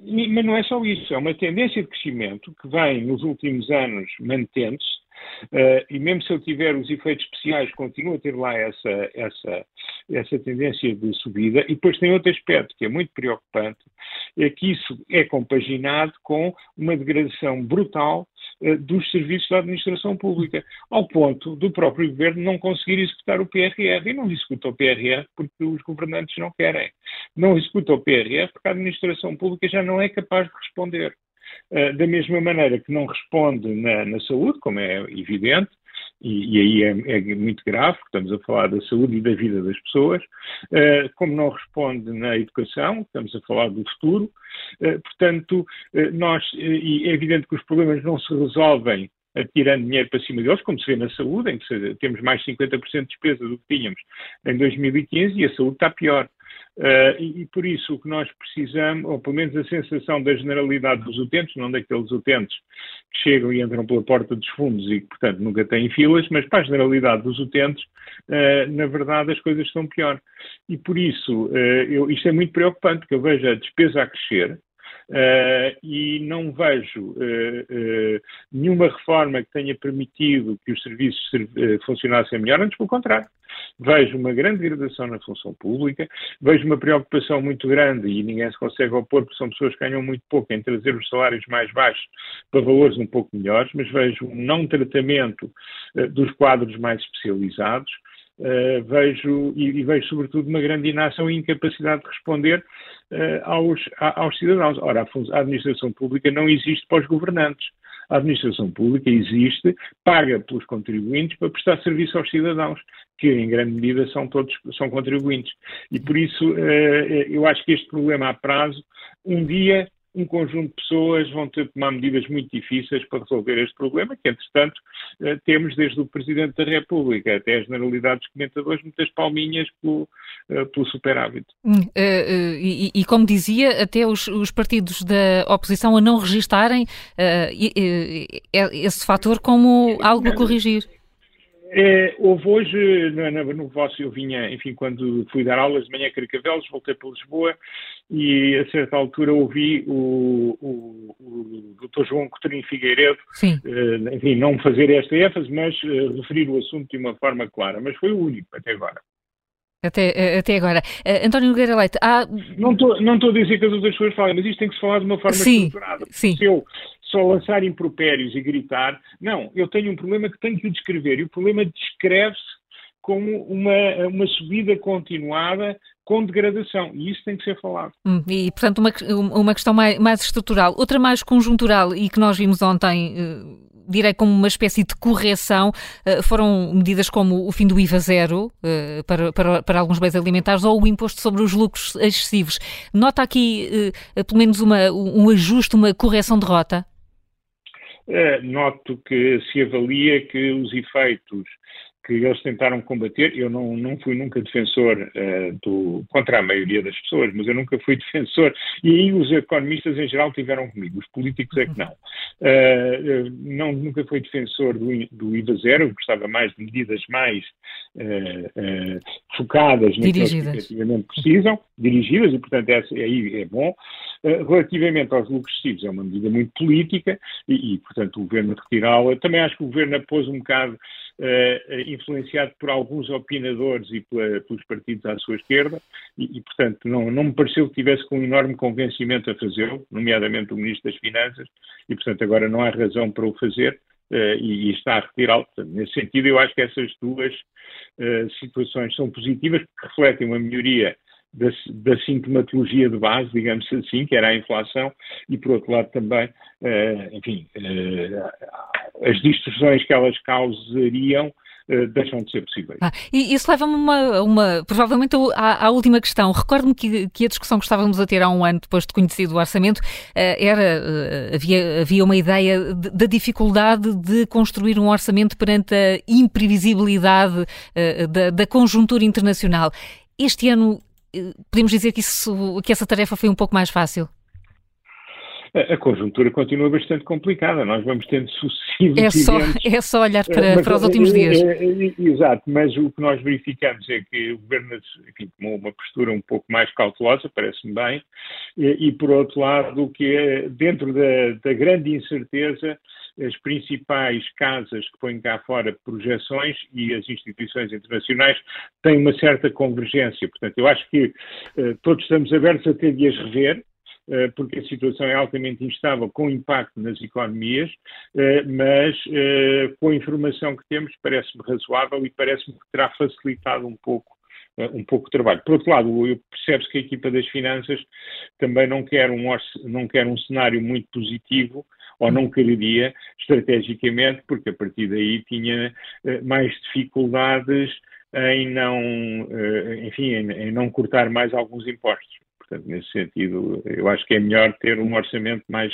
Mas não é só isso, é uma tendência de crescimento que vem nos últimos anos mantendo-se Uh, e mesmo se eu tiver os efeitos especiais, continua a ter lá essa, essa, essa tendência de subida. E depois tem outro aspecto que é muito preocupante, é que isso é compaginado com uma degradação brutal dos serviços da administração pública, ao ponto do próprio governo não conseguir executar o PRR. E não executa o PRR porque os governantes não querem. Não executa o PRR porque a administração pública já não é capaz de responder. Eh, da mesma maneira que não responde na, na saúde, como é evidente, e, e aí é, é, muito grave, porque estamos a falar da saúde e da vida das pessoas, uh, como não responde na educação, estamos a falar do futuro, uh, portanto, uh, nós, é evidente que os problemas não se resolvem tirando dinheiro para cima deles, como se vê na saúde, em que temos mais de 50% de despesa do que tínhamos em 2015 e a saúde está pior. Uh, e, e, por isso o que nós precisamos, ou pelo menos a sensação da generalidade dos utentes, não daqueles utentes que chegam e entram pela porta dos fundos e que, portanto, nunca têm filas, mas para a generalidade dos utentes, uh, na verdade, as coisas estão pior. E por isso, uh, eu, isto é muito preocupante, porque eu vejo a despesa a crescer, Uh, e não vejo uh, uh, nenhuma reforma que tenha permitido que os serviços funcionassem melhor, antes pelo contrário. Vejo uma grande degradação na função pública, vejo uma preocupação muito grande, e ninguém se consegue opor, porque são pessoas que ganham muito pouco, em trazer os salários mais baixos para valores um pouco melhores, mas vejo um não tratamento dos quadros mais especializados, Uh, vejo e, e, vejo sobretudo uma grande inação e incapacidade de responder uh, aos, a, aos, cidadãos. Ora, a, a, administração pública não existe para os governantes. A administração pública existe, paga pelos contribuintes para prestar serviço aos cidadãos, que em grande medida são todos são contribuintes. E por isso uh, eu acho que este problema a prazo, um dia um conjunto de pessoas vão ter de tomar medidas muito difíceis para resolver este problema, que, entretanto, eh, temos desde o Presidente da República até a generalidade dos comentadores muitas palminhas pelo, eh, pelo superávit.
Uh, e, e, como dizia, até os, os, partidos da oposição a não registarem uh, esse fator como algo a corrigir.
É, houve hoje, no, no, no vosso, eu vinha, enfim, quando fui dar aulas de manhã a Carcavelos, voltei para Lisboa e a certa altura ouvi o, o, o Dr. João Coutinho Figueiredo, uh, enfim, não fazer esta ênfase, mas uh, referir o assunto de uma forma clara, mas foi o único até agora.
Até, eh, até agora. Uh, António Nogueira Leite, há...
Não estou não a dizer que as outras pessoas falem, mas isto tem que se falar de uma forma sim, estruturada.
Sim.
Se eu só lançar impropérios e gritar, não, eu tenho um problema que tenho que o descrever, e o problema descreve-se como uma, uma subida continuada com degradação. E isso tem que ser falado.
Hum, e, portanto, uma, uma questão mais, mais estrutural. Outra mais conjuntural e que nós vimos ontem. Uh direi como uma espécie de correção, eh, foram medidas como o fim do IVA zero eh, para, para, para alguns bens alimentares ou o imposto sobre os lucros excessivos. Nota aqui eh, pelo menos uma, um ajuste, uma correção de rota?
Noto que se avalia que os efeitos que eles tentaram combater. Eu não, não fui nunca defensor uh, do, contra a maioria das pessoas, mas eu nunca fui defensor. E aí os economistas em geral tiveram comigo, os políticos é que não. Uh, não nunca fui defensor do, do IVA zero, eu gostava mais de medidas mais uh, focadas naquilo que efetivamente precisam, dirigidas, e portanto essa, aí é bom. relativamente aos lucros excessivos, é uma medida muito política e, e portanto, o governo retirá-la. Também acho que o governo apôs um bocado uh, influenciado por alguns opinadores e pela, pelos partidos à sua esquerda, e, e, portanto, não, não me pareceu que tivesse com um enorme convencimento a fazê-lo, nomeadamente o Ministro das Finanças, e, portanto, agora não há razão para o fazer. Uh, e, está a retirá-lo. Nesse sentido, eu acho que essas duas uh, situações são positivas, porque refletem uma melhoria da, da, sintomatologia de base, digamos assim, que era a inflação, e por outro lado também, uh, enfim, as distorções que elas causariam uh, deixam de ser possíveis.
Ah, e isso leva-me uma, uma, provavelmente à, à última questão. Recordo-me que, que, a discussão que estávamos a ter há um ano depois de conhecido o orçamento uh, era, uh, havia, havia uma ideia da dificuldade de construir um orçamento perante a imprevisibilidade da, da conjuntura internacional. Este ano podemos dizer que, isso, que essa tarefa foi um pouco mais fácil?
A, conjuntura continua bastante complicada. Nós vamos tendo sucessivos
é só, É só olhar para, mas, para os últimos é, dias. É,
é, exato, mas o que nós verificamos é que o Governo enfim, tomou uma postura um pouco mais cautelosa, parece-me bem, e, e, por outro lado, que é, dentro da, da grande incerteza, as principais casas que põem cá fora projeções e as instituições internacionais têm uma certa convergência. Portanto, eu acho que uh, todos estamos abertos a ter de as rever, porque a situação é altamente instável, com impacto nas economias, eh, mas eh, com a informação que temos parece-me razoável e parece-me que terá facilitado um pouco um pouco de trabalho. Por outro lado, percebe-se que a equipa das finanças também não quer, um, não quer um cenário muito positivo, ou não quereria, estrategicamente, porque a partir daí tinha mais dificuldades em não, enfim, em não cortar mais alguns impostos. Portanto, nesse sentido, eu acho que é melhor ter um orçamento mais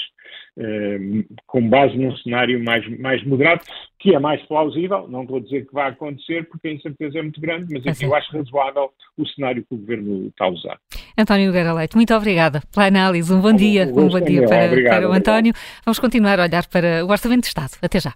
eh, com base num cenário mais, mais moderado, que é mais plausível. Não a dizer que vai acontecer, porque a incerteza é muito grande, mas é eu acho razoável o cenário que o governo está a usar.
António Nogueira Leite, muito obrigada pela análise. Um bom dia, um bom dia para, para o António. Vamos continuar a olhar para o Orçamento de Estado. Até já.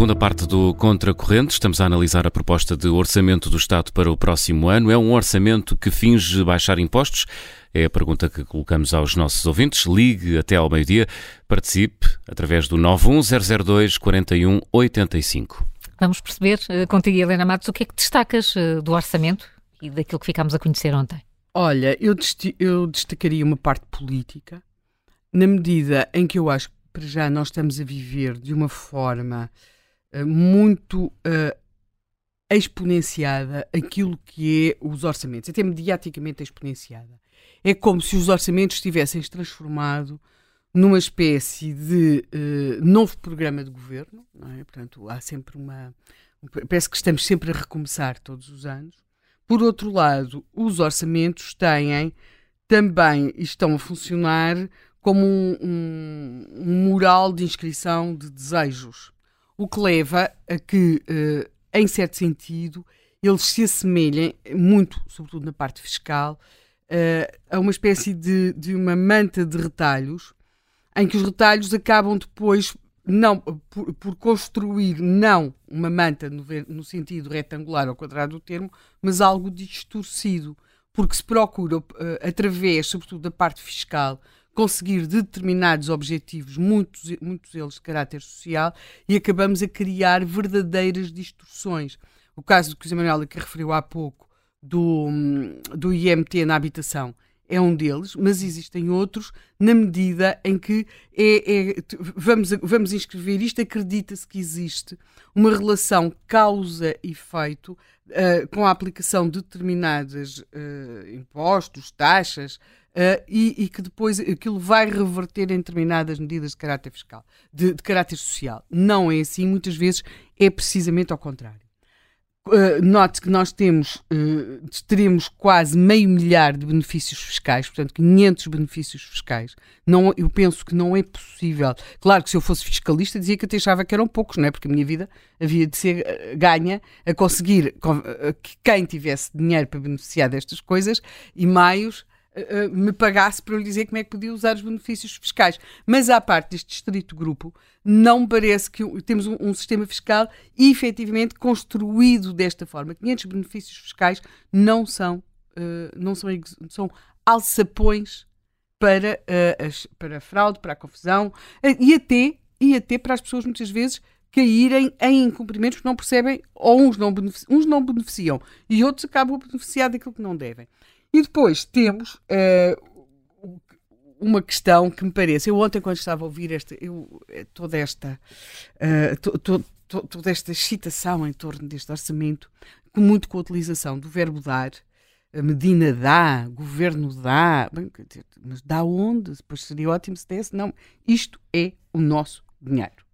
Segunda parte do Contracorrente, estamos a analisar a proposta de orçamento do Estado para o próximo ano. É um orçamento que finge baixar impostos? É a pergunta que colocamos aos nossos ouvintes. Ligue até ao meio-dia, participe através do 91002 4185.
Vamos perceber eh, contigo, Helena Matos, o que é que destacas eh, do orçamento e daquilo que ficámos a conhecer ontem?
Olha, eu, eu destacaria uma parte política, na medida em que eu acho que para já nós estamos a viver de uma forma muito uh, exponenciada aquilo que é os orçamentos, até mediaticamente exponenciada. É como se os orçamentos tivessem se transformado numa espécie de uh, novo programa de governo, é? Portanto, há sempre uma. Parece que estamos sempre a recomeçar todos os anos. Por outro lado, os orçamentos têm também estão a funcionar como um, um, um mural de inscrição de desejos o que leva a que, uh, em certo sentido, eles se assemelhem muito, sobretudo na parte fiscal, uh, a uma espécie de, de uma manta de retalhos, em que os retalhos acabam depois não por, por, construir não uma manta no, no, sentido retangular ou quadrado do termo, mas algo distorcido, porque se procura uh, através, sobretudo da parte fiscal, conseguir determinados objetivos, muitos, muitos deles de caráter social, e acabamos a criar verdadeiras distorções. O caso que o José Manuel que referiu há pouco do, do IMT na habitação é um deles, mas existem outros na medida em que é, é vamos, vamos inscrever isto, acredita-se que existe uma relação causa-efeito uh, com a aplicação de determinados uh, impostos, taxas, Uh, e, e, que depois aquilo vai reverter em determinadas medidas de caráter fiscal, de, de caráter social. Não é assim, muitas vezes é precisamente ao contrário. Uh, note que nós temos, uh, teremos quase meio milhar de benefícios fiscais, portanto 500 benefícios fiscais. Não, eu penso que não é possível. Claro que se eu fosse fiscalista dizia que até achava que eram poucos, não é? porque a minha vida havia de ser ganha a conseguir que quem tivesse dinheiro para beneficiar destas coisas e meios uh, me pagasse para lhe dizer como é que podia usar os benefícios fiscais. Mas à parte deste estrito grupo, não parece que temos um, um, sistema fiscal efetivamente construído desta forma. 500 benefícios fiscais não são, uh, não são, são alçapões para, uh, as, para a fraude, para a confusão e, até, e até para as pessoas muitas vezes caírem em incumprimentos que não percebem, ou uns não, uns não beneficiam e outros acabam a beneficiar daquilo que não devem. E depois temos uh, uma questão que me parece. Eu ontem, quando estava a ouvir esta, eu, eh, toda esta. Uh, to, to, to, toda esta excitação em torno deste orçamento, com muito com a utilização do verbo dar, Medina dá, governo dá, mas dá onde? Depois seria ótimo se desse. Não, isto é o nosso dinheiro.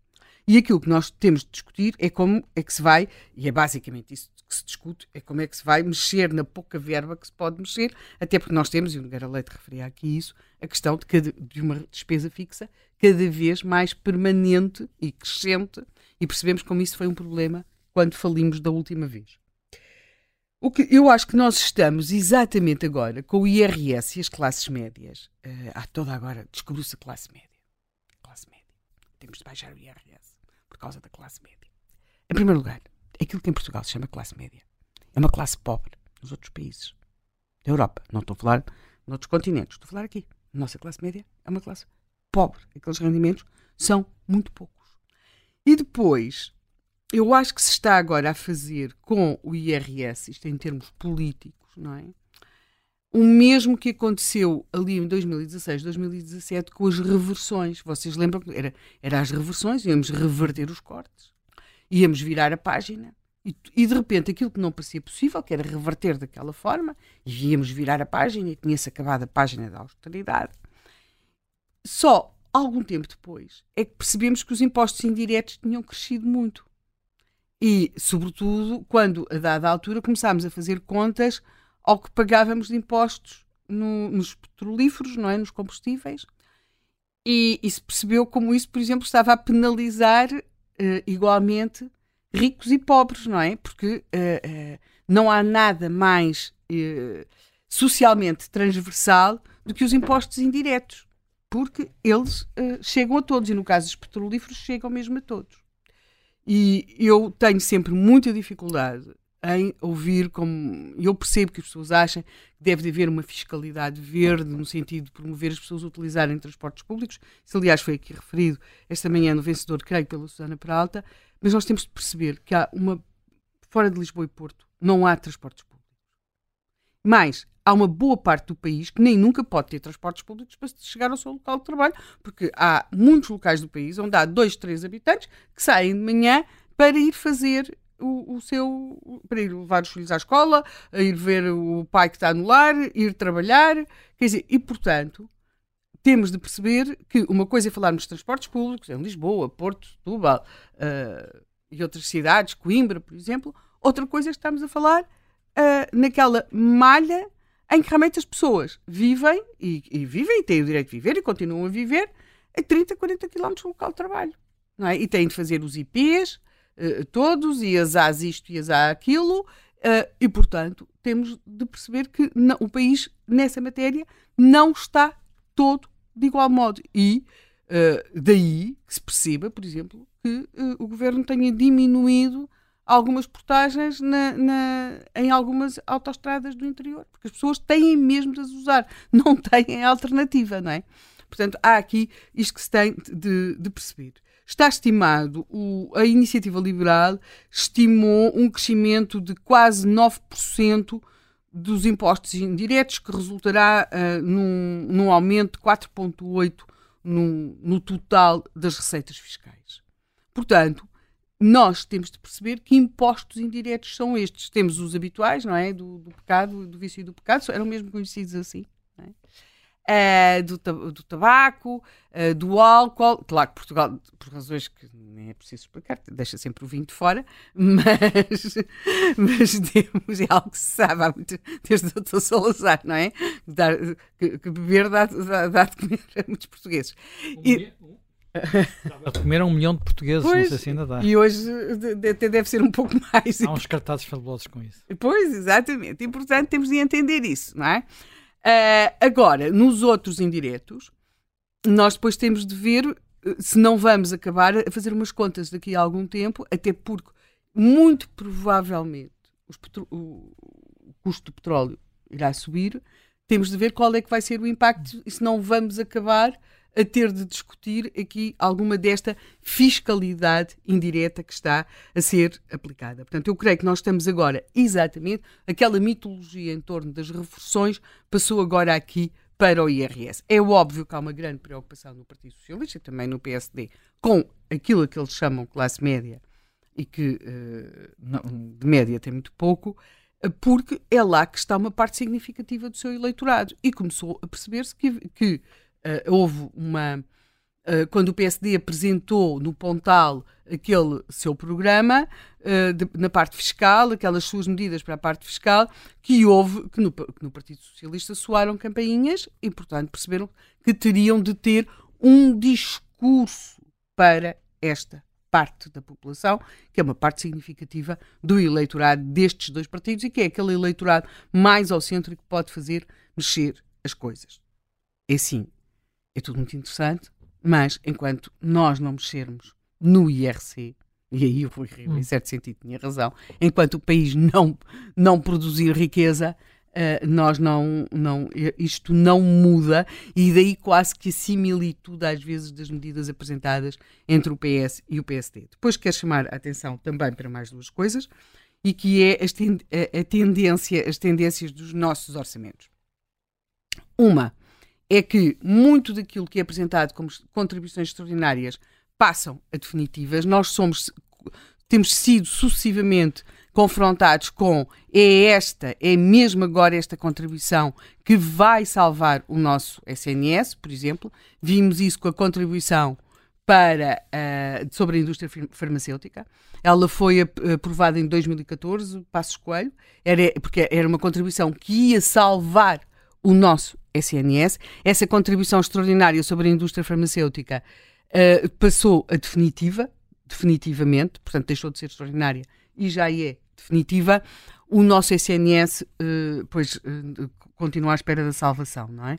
E aquilo que nós temos de discutir é como é que se vai, e é basicamente isso que se discute, é como é que se vai mexer na pouca verba que se pode mexer, até porque nós temos, e o Nogueira Leite referia aqui isso, a questão de, cada, de uma despesa fixa cada vez mais permanente e crescente, e percebemos como isso foi um problema quando falimos da última vez. O que eu acho que nós estamos exatamente agora com o IRS e as classes médias. Uh, toda agora, descobriu-se a classe média. Classe média. Temos de baixar o IRS por causa da classe média. Em primeiro lugar, aquilo que em Portugal se chama classe média é uma classe pobre nos outros países da Europa. Não estou a falar noutros continentes, estou a falar aqui. A nossa classe média é uma classe pobre. Aqueles rendimentos são muito poucos. E depois, eu acho que se está agora a fazer com o IRS, isto em termos políticos, não é? O mesmo que aconteceu ali em 2016, 2017 com as reversões. Vocês lembram que era, era as reversões, íamos reverter os cortes, íamos virar a página e, de repente aquilo que não parecia possível, que era reverter daquela forma, e íamos virar a página e tinha-se acabado a página da austeridade. Só algum tempo depois é que percebemos que os impostos indiretos tinham crescido muito. E, sobretudo, quando, a dada altura, começámos a fazer contas ao que pagávamos de impostos no, nos petrolíferos, não é? nos combustíveis, e, e, se percebeu como isso, por exemplo, estava a penalizar uh, igualmente ricos e pobres, não é? Porque uh, não há nada mais socialmente transversal do que os impostos indiretos, porque eles chegam a todos, e no caso dos petrolíferos, chegam mesmo a todos. E eu tenho sempre muita dificuldade em ouvir como. Eu percebo que as pessoas acham que deve haver uma fiscalidade verde no sentido de promover as pessoas a utilizarem transportes públicos. Isso, aliás, foi aqui referido esta manhã no vencedor, creio, pela Susana Peralta. Mas nós temos de perceber que há uma. Fora de Lisboa e Porto, não há transportes públicos. Mas há uma boa parte do país que nem nunca pode ter transportes públicos para chegar ao seu local de trabalho, porque há muitos locais do país onde há dois, três habitantes que saem de manhã para ir fazer o, o, seu. para ir levar os filhos à escola, ir ver o pai que está no lar, ir trabalhar. Quer dizer, e portanto, temos de perceber que uma coisa é falarmos de transportes públicos em Lisboa, Porto, Setúbal uh, e outras cidades, Coimbra, por exemplo, outra coisa é que estamos a falar uh, naquela malha em que realmente as pessoas vivem e, e, vivem e têm o direito de viver e continuam a viver a 30, 40 quilómetros do local de trabalho. Não é? E têm de fazer os IPs uh, todos, e as AS isto e as A aquilo, uh, e portanto temos de perceber que não, o país, nessa matéria, não está todo de igual modo. E uh, daí que se perceba, por exemplo, que o governo tenha diminuído algumas portagens na, na, em algumas autoestradas do interior, porque as pessoas têm mesmo de as usar, não têm alternativa, não é? Portanto, há aqui isto que se tem de, de perceber. Está estimado, o, a iniciativa liberal estimou um crescimento de quase 9% dos impostos indiretos, que resultará uh, num, num aumento de 4,8% no, no total das receitas fiscais. Portanto, nós temos de perceber que impostos indiretos são estes. Temos os habituais, não é? Do, do pecado, do vício e do pecado, eram mesmo conhecidos assim. É? Uh, do, do, tabaco, uh, do álcool. Claro que Portugal, por razões que nem é preciso explicar, deixa sempre o vinho de fora, mas, mas temos, é algo que se sabe há muito, desde o Dr. Salazar, não é? Dar, que, que beber dá, dá, dá de comer a muitos portugueses.
E, Comeram um milhão de portugueses, pois, não sei se ainda dá.
E hoje até deve ser um pouco mais.
Há uns cartazes fabulosos com isso.
Pois, exatamente. E portanto temos de entender isso, não é? Uh, agora, nos outros indiretos, nós depois temos de ver eh, se não vamos acabar a fazer umas contas daqui a algum tempo, até porque muito provavelmente o custo do petróleo irá subir. Temos de ver qual é que vai ser o impacto e se não vamos acabar a ter de discutir aqui alguma desta fiscalidade indireta que está a ser aplicada. Portanto, eu creio que nós estamos agora exatamente aquela mitologia em torno das reflexões passou agora aqui para o IRS. É óbvio que há uma grande preocupação no Partido Socialista e também no PSD com aquilo que eles chamam classe média e que uh, não, de média tem muito pouco. porque é lá que está uma parte significativa do seu eleitorado. E começou a perceber-se que, que uh, houve uma. Uh, quando o PSD apresentou no Pontal aquele seu programa uh, de, na parte fiscal, aquelas suas medidas para a parte fiscal, que houve, que no, que no Partido Socialista soaram campainhas e, portanto, perceberam que teriam de ter um discurso para esta parte da população, que é uma parte significativa do eleitorado destes dois partidos e que é aquele eleitorado mais ao centro que pode fazer mexer as coisas. É sim, é tudo muito interessante, mas enquanto nós não mexermos no IRC, e aí o Rui Rio, em hum. certo sentido, tinha razão, enquanto o país não, não produzir riqueza, uh, nós não, não, isto não muda e daí quase que a similitude às vezes das medidas apresentadas entre o PS e o PSD. Depois quero chamar a atenção também para mais duas coisas e que é a tendência, as tendências dos nossos orçamentos. Uma é que muito daquilo que é apresentado como contribuições extraordinárias passam a definitivas. Nós somos temos sido sucessivamente confrontados com é esta, é mesmo agora esta contribuição que vai salvar o nosso SNS, por exemplo. Vimos isso com a contribuição para, uh, sobre a indústria farmacêutica. Ela foi aprovada em 2014, Passos Coelho, era, porque era uma contribuição que ia salvar o nosso SNS. Essa contribuição extraordinária sobre a indústria farmacêutica uh, passou a definitiva, definitivamente, portanto deixou de ser extraordinária e já é definitiva, o nosso SNS uh, eh, pois, uh, continua à espera da salvação, não é?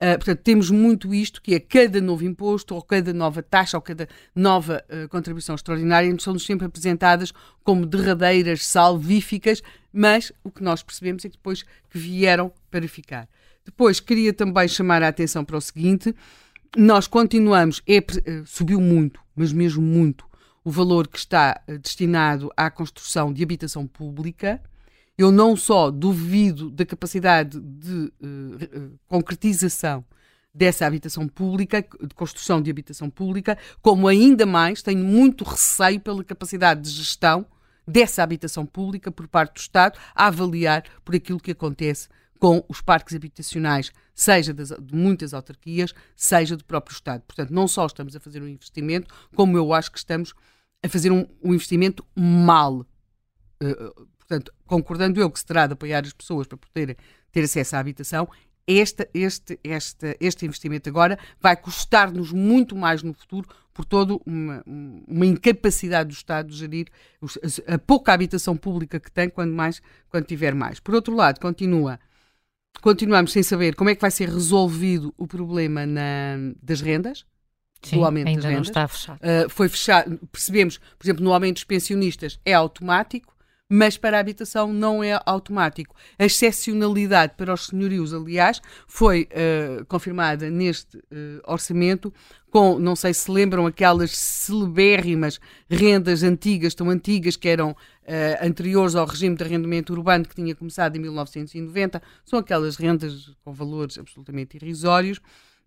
Uh, portanto, temos muito isto, que é cada novo imposto, ou cada nova taxa, ou cada nova uh, contribuição extraordinária, são-nos sempre apresentadas como derradeiras, salvíficas, mas o que nós percebemos é que depois que vieram para ficar. Depois, queria também chamar a atenção para o seguinte, nós continuamos, é, subiu muito, mas mesmo muito, o valor que está eh, destinado à construção de habitação pública. Eu não só duvido da capacidade de uh, concretização dessa habitação pública, de construção de habitação pública, como ainda mais tenho muito receio pela capacidade de gestão dessa habitação pública por parte do Estado, a avaliar por aquilo que acontece com os parques habitacionais, seja das, de muitas autarquias, seja do próprio Estado. Portanto, não só estamos a fazer um investimento, como eu acho que estamos a fazer um, um investimento mal. Uh, portanto, concordando eu que se terá de apoiar as pessoas para poderem ter acesso à habitação, este, este, este, este investimento agora vai custar-nos muito mais no futuro por toda uma, uma incapacidade do Estado de gerir a pouca habitação pública que tem, quando mais, quando tiver mais. Por outro lado, continua, continuamos sem saber como é que vai ser resolvido o problema na, das rendas,
Sim, do aumento ainda das rendas. não está fechado. Uh,
foi fechado, percebemos, por exemplo, no aumento dos pensionistas é automático, mas para a habitação não é automático. A excepcionalidade para os senhorios, aliás, foi uh, confirmada neste uh, orçamento com, não sei se lembram, aquelas celebérrimas rendas antigas, tão antigas, que eram uh, anteriores ao regime de arrendamento urbano que tinha começado em 1990. São aquelas rendas com valores absolutamente irrisórios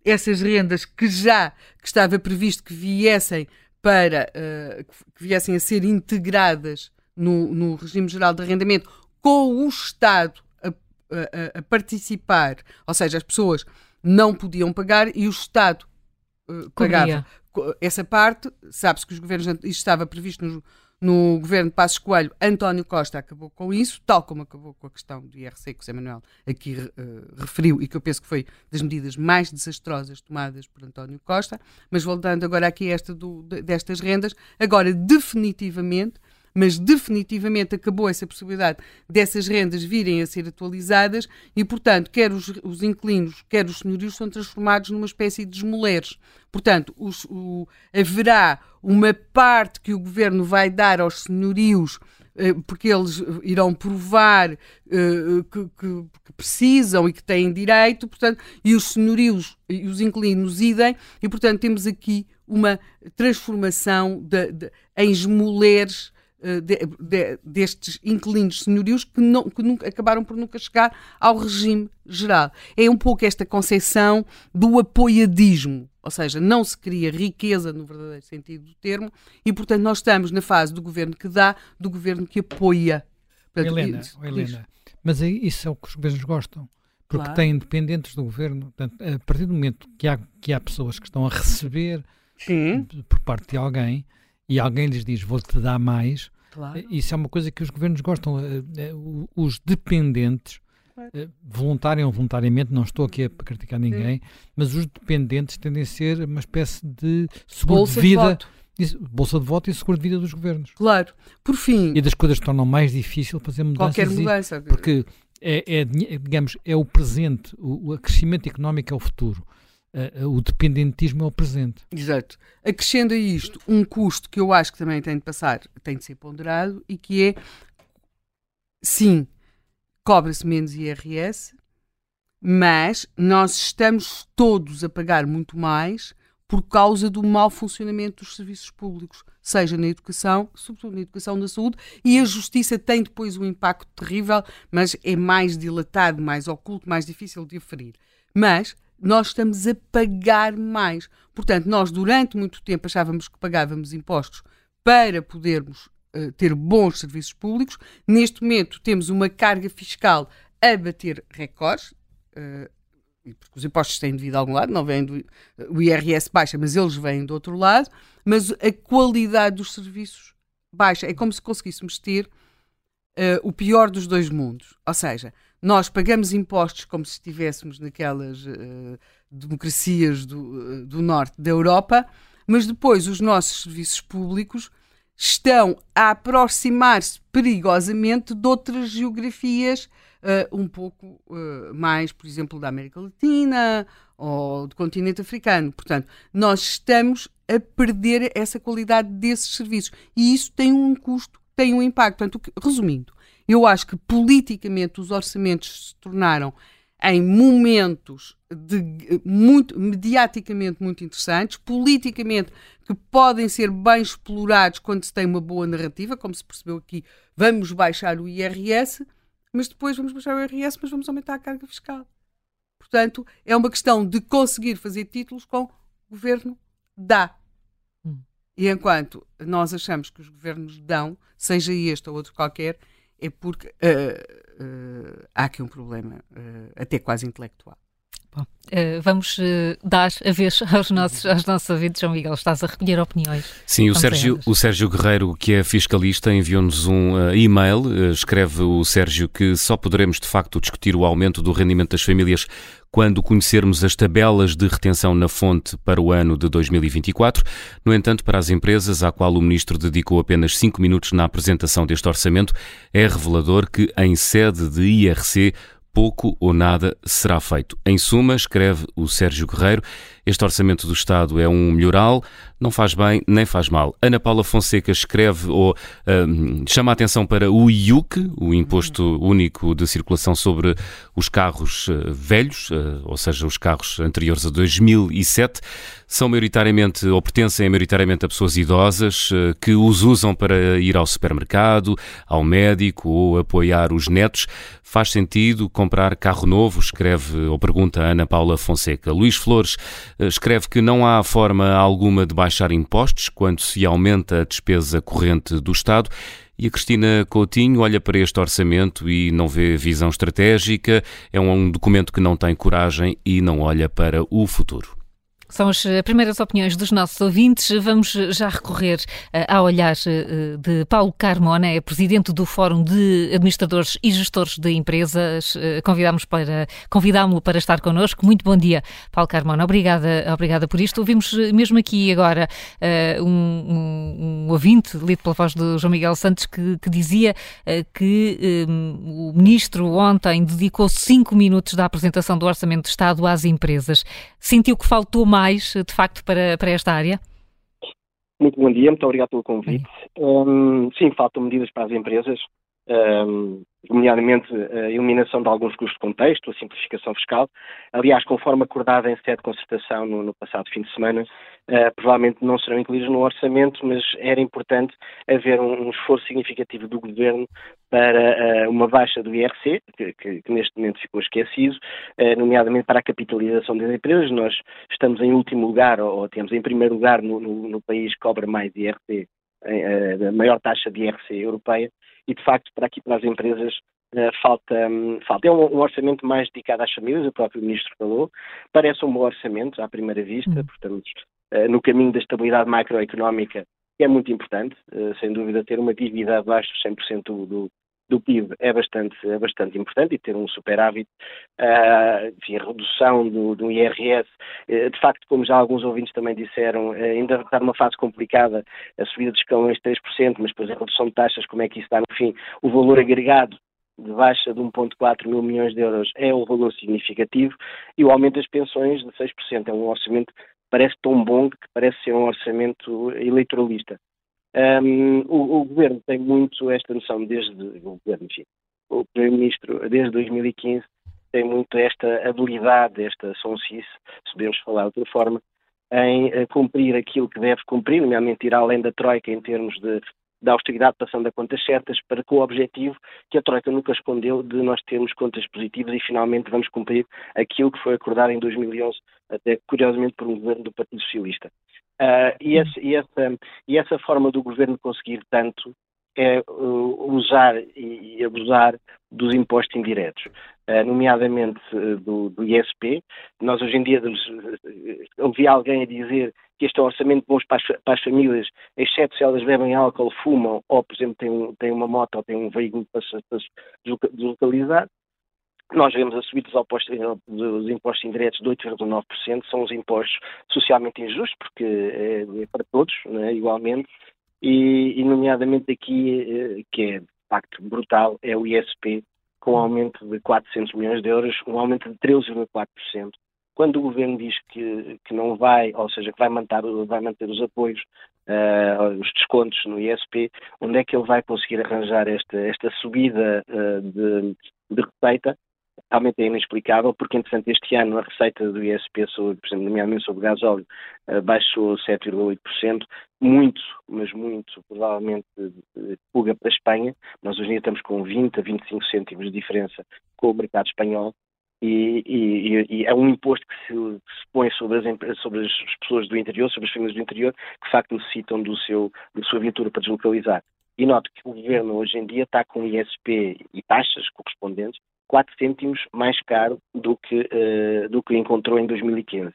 essas rendas que já que estava previsto que viessem para uh, que viessem a ser integradas no, no, regime geral de arrendamento com o Estado a, a, a, participar, ou seja, as pessoas não podiam pagar e o Estado uh, pagava essa parte. Sabe-se que os governos isto estava previsto no, no governo de Passos Coelho, António Costa acabou com isso, tal como acabou com a questão do IRC que o Zé Manuel aqui uh, referiu e que eu penso que foi das medidas mais desastrosas tomadas por António Costa. Mas voltando agora aqui a esta do, destas rendas, agora definitivamente mas definitivamente acabou essa possibilidade dessas rendas virem a ser atualizadas e, portanto, quer os, os inquilinos, quer os senhorios são transformados numa espécie de esmoleres. Portanto, os, o, haverá uma parte que o governo vai dar aos senhorios eh, porque eles irão provar uh, que, que, precisam e que têm direito, portanto, e os senhorios e os inquilinos idem, e portanto temos aqui uma transformação de, de, em esmoleres eh, de, de, destes inquilinos senhorios que, não, que nunca, acabaram por nunca chegar ao regime geral. É um pouco esta concepção do apoiadismo, ou seja, não se cria riqueza no verdadeiro sentido do termo e, portanto, nós estamos na fase do governo que dá, do governo que apoia.
Portanto, Helena, isso, Helena mas isso é o que os governos gostam. Porque claro. têm dependentes do governo. Portanto, a partir do momento que há, que há pessoas que estão a receber Sim. por parte de alguém e alguém lhes diz vou-te dar mais, claro. Eh, isso é uma coisa que os governos gostam. Eh, eh, os dependentes, voluntário ou voluntariamente, não estou aqui a criticar ninguém, Sim. mas os dependentes tendem a ser uma espécie de seguro Bolsa de vida. De Bolsa de voto e seguro de vida dos governos.
Claro. Por fim.
E das coisas tornam mais difícil fazer mudanças.
Qualquer mudança.
E, porque é, é, digamos, é o presente, o, o crescimento económico é o futuro. Uh, o dependentismo é o presente.
Exato. Acrescendo a isto um custo que eu acho que também tem de passar, tem de ser ponderado e que é, sim, cobra-se menos IRS, mas nós estamos todos a pagar muito mais por causa do mau funcionamento dos serviços públicos, seja na educação, sobretudo na educação da saúde, e a justiça tem depois um impacto terrível, mas é mais dilatado, mais oculto, mais difícil de aferir. Mas nós estamos a pagar mais. Portanto, nós durante muito tempo achávamos que pagávamos impostos para podermos uh, ter bons serviços públicos. Neste momento temos uma carga fiscal a bater recordes. Uh, porque os impostos têm de vir de algum lado, não vêm do, o IRS baixa, mas eles vêm do outro lado, mas a qualidade dos serviços baixa. É como se conseguíssemos ter uh, o pior dos dois mundos. Ou seja, nós pagamos impostos como se estivéssemos naquelas uh, democracias do, uh, do norte da Europa, mas depois os nossos serviços públicos estão a aproximar-se perigosamente de outras geografias uh, um pouco uh, mais, por exemplo, da América Latina ou do continente africano. Portanto, nós estamos a perder essa qualidade desses serviços e isso tem um custo, tem um impacto. Portanto, resumindo, eu acho que politicamente os orçamentos se tornaram em momentos de, muito, mediaticamente muito interessantes, politicamente que podem ser bem explorados quando se tem uma boa narrativa, como se percebeu aqui, vamos baixar o IRS, mas depois vamos baixar o IRS, mas vamos aumentar a carga fiscal. Portanto, é uma questão de conseguir fazer títulos com o governo dá. Hum. E enquanto nós achamos que os governos dão, seja este ou outro qualquer, é porque uh, uh, há aqui um problema uh, até quase intelectual.
Bom, uh, vamos uh, dar a vez aos nossos, aos nossos ouvintes. João Miguel, estás a recolher opiniões.
Sim, o Sérgio, o Sérgio Guerreiro, que é fiscalista, enviou-nos um uh, e-mail. escreve o Sérgio que só poderemos de facto discutir o aumento do rendimento das famílias quando conhecermos as tabelas de retenção na fonte para o ano de 2024. No entanto, para as empresas, à qual o Ministro dedicou apenas cinco minutos na apresentação deste orçamento, é revelador que, em sede de IRC, pouco ou nada será feito. Em suma, escreve o Sérgio Guerreiro, este orçamento do Estado é um melhoral, não faz bem nem faz mal. Ana Paula Fonseca escreve ou uh, chama a atenção para o IUC, o Imposto Único de Circulação sobre os carros uh, velhos, uh, ou seja, os carros anteriores a 2007. São maioritariamente, ou pertencem maioritariamente a pessoas idosas que os usam para ir ao supermercado, ao médico ou apoiar os netos. Faz sentido comprar carro novo? Escreve ou pergunta Ana Paula Fonseca. Luís Flores escreve que não há forma alguma de baixar impostos quando se aumenta a despesa corrente do Estado. E a Cristina Coutinho olha para este orçamento e não vê visão estratégica, é um documento que não tem coragem e não olha para o futuro.
São as eh, primeiras opiniões dos nossos ouvintes. Vamos eh, já recorrer uh, ao olhar uh, de Paulo Carmona, é presidente do Fórum de Administradores e Gestores de Empresas. Uh, para, convidámo-lo para estar connosco. Muito bom dia, Paulo Carmona. Obrigada, obrigada por isto. Ouvimos mesmo aqui agora um, um, um, ouvinte, lido pela voz do João Miguel Santos, que, que dizia que um, o ministro ontem dedicou cinco minutos da apresentação do Orçamento de Estado às empresas. Sentiu que faltou mais mais, de facto, para, para esta área?
Muito bom dia, muito obrigado pelo convite. Um, sim, faltam medidas para as empresas, um, nomeadamente a eliminação de alguns custos de contexto, a simplificação fiscal. Aliás, conforme acordado em sede de concertação no, no passado fim de semana, uh, provavelmente não serão incluídos no orçamento, mas era importante haver um, um esforço significativo do Governo para uh, uma baixa do IRC, que, que, que, neste momento ficou esquecido, uh, nomeadamente para a capitalização das empresas. Nós estamos em último lugar, ou, ou temos em primeiro lugar no, no, no país que cobra mais IRC a maior taxa de IRC europeia e, de facto, para aqui para as empresas falta, um, falta. É um, orçamento mais dedicado às famílias, o próprio Ministro falou. Parece um bom orçamento à primeira vista, uhum. portanto, no caminho da estabilidade macroeconómica, que é muito importante, uh, sem dúvida, ter uma dívida abaixo de 100% do, do, PIB é bastante, é bastante importante e ter um superávit, uh, enfim, a redução do, do IRS, uh, de facto, como já alguns ouvintes também disseram, ainda está numa fase complicada a subida de escalões de 3%, mas depois a redução de taxas, como é que isso está no fim, o valor agregado de baixa de 1,4 mil milhões de euros é um valor significativo e o aumento das pensões de 6%. É um orçamento parece tão bom que parece ser um orçamento eleitoralista. Um, o, o, governo tem muito esta noção desde o governo, enfim, o primeiro-ministro desde 2015 tem muito esta habilidade, esta sonsice, se podemos falar de outra forma, em uh, cumprir aquilo que deve cumprir, nomeadamente ir além da troika em termos de da austeridade passando a contas certas, para com o objetivo que a Troika nunca escondeu de nós termos contas positivas e finalmente vamos cumprir aquilo que foi acordado em 2011, até curiosamente por um governo do Partido Socialista. Uh, e, esse, e, essa, e, essa, forma do governo conseguir tanto é uh, usar e, e, abusar dos impostos indiretos, nomeadamente do, do, ISP. Nós hoje em dia ouvi alguém a dizer que este é um orçamento bom para para as, famílias, exceto se elas bebem álcool, fumam ou, por exemplo, têm, têm uma moto ou têm um veículo para se, deslocalizar. Nós vemos a subida dos impostos indiretos de 8,9%, são os impostos socialmente injustos, porque é, é para todos, né, igualmente, e, e, nomeadamente aqui, eh, que é de facto brutal, é o ISP, com um aumento de 400 milhões de euros, um aumento de 13,4%. Quando o governo diz que, que não vai, ou seja, que vai manter, vai manter os apoios, uh, os descontos no ISP, onde é que ele vai conseguir arranjar esta, esta subida uh, de, de receita realmente é inexplicável, porque, entretanto, este ano a receita do ISP, sobre, nomeadamente sobre gás óleo, uh, baixou 7,8%, muito, mas muito, provavelmente, fuga para a Espanha. Nós hoje em dia estamos com 20 a 25 cêntimos de diferença com o mercado espanhol. E, e, e, é um imposto que se, que se põe sobre as, sobre as, pessoas do interior, sobre as famílias do interior, que de facto necessitam do seu, da sua viatura para deslocalizar. E note que o governo hoje em dia está com ISP e taxas correspondentes 4 cêntimos mais caro do que, uh, do que encontrou em 2015.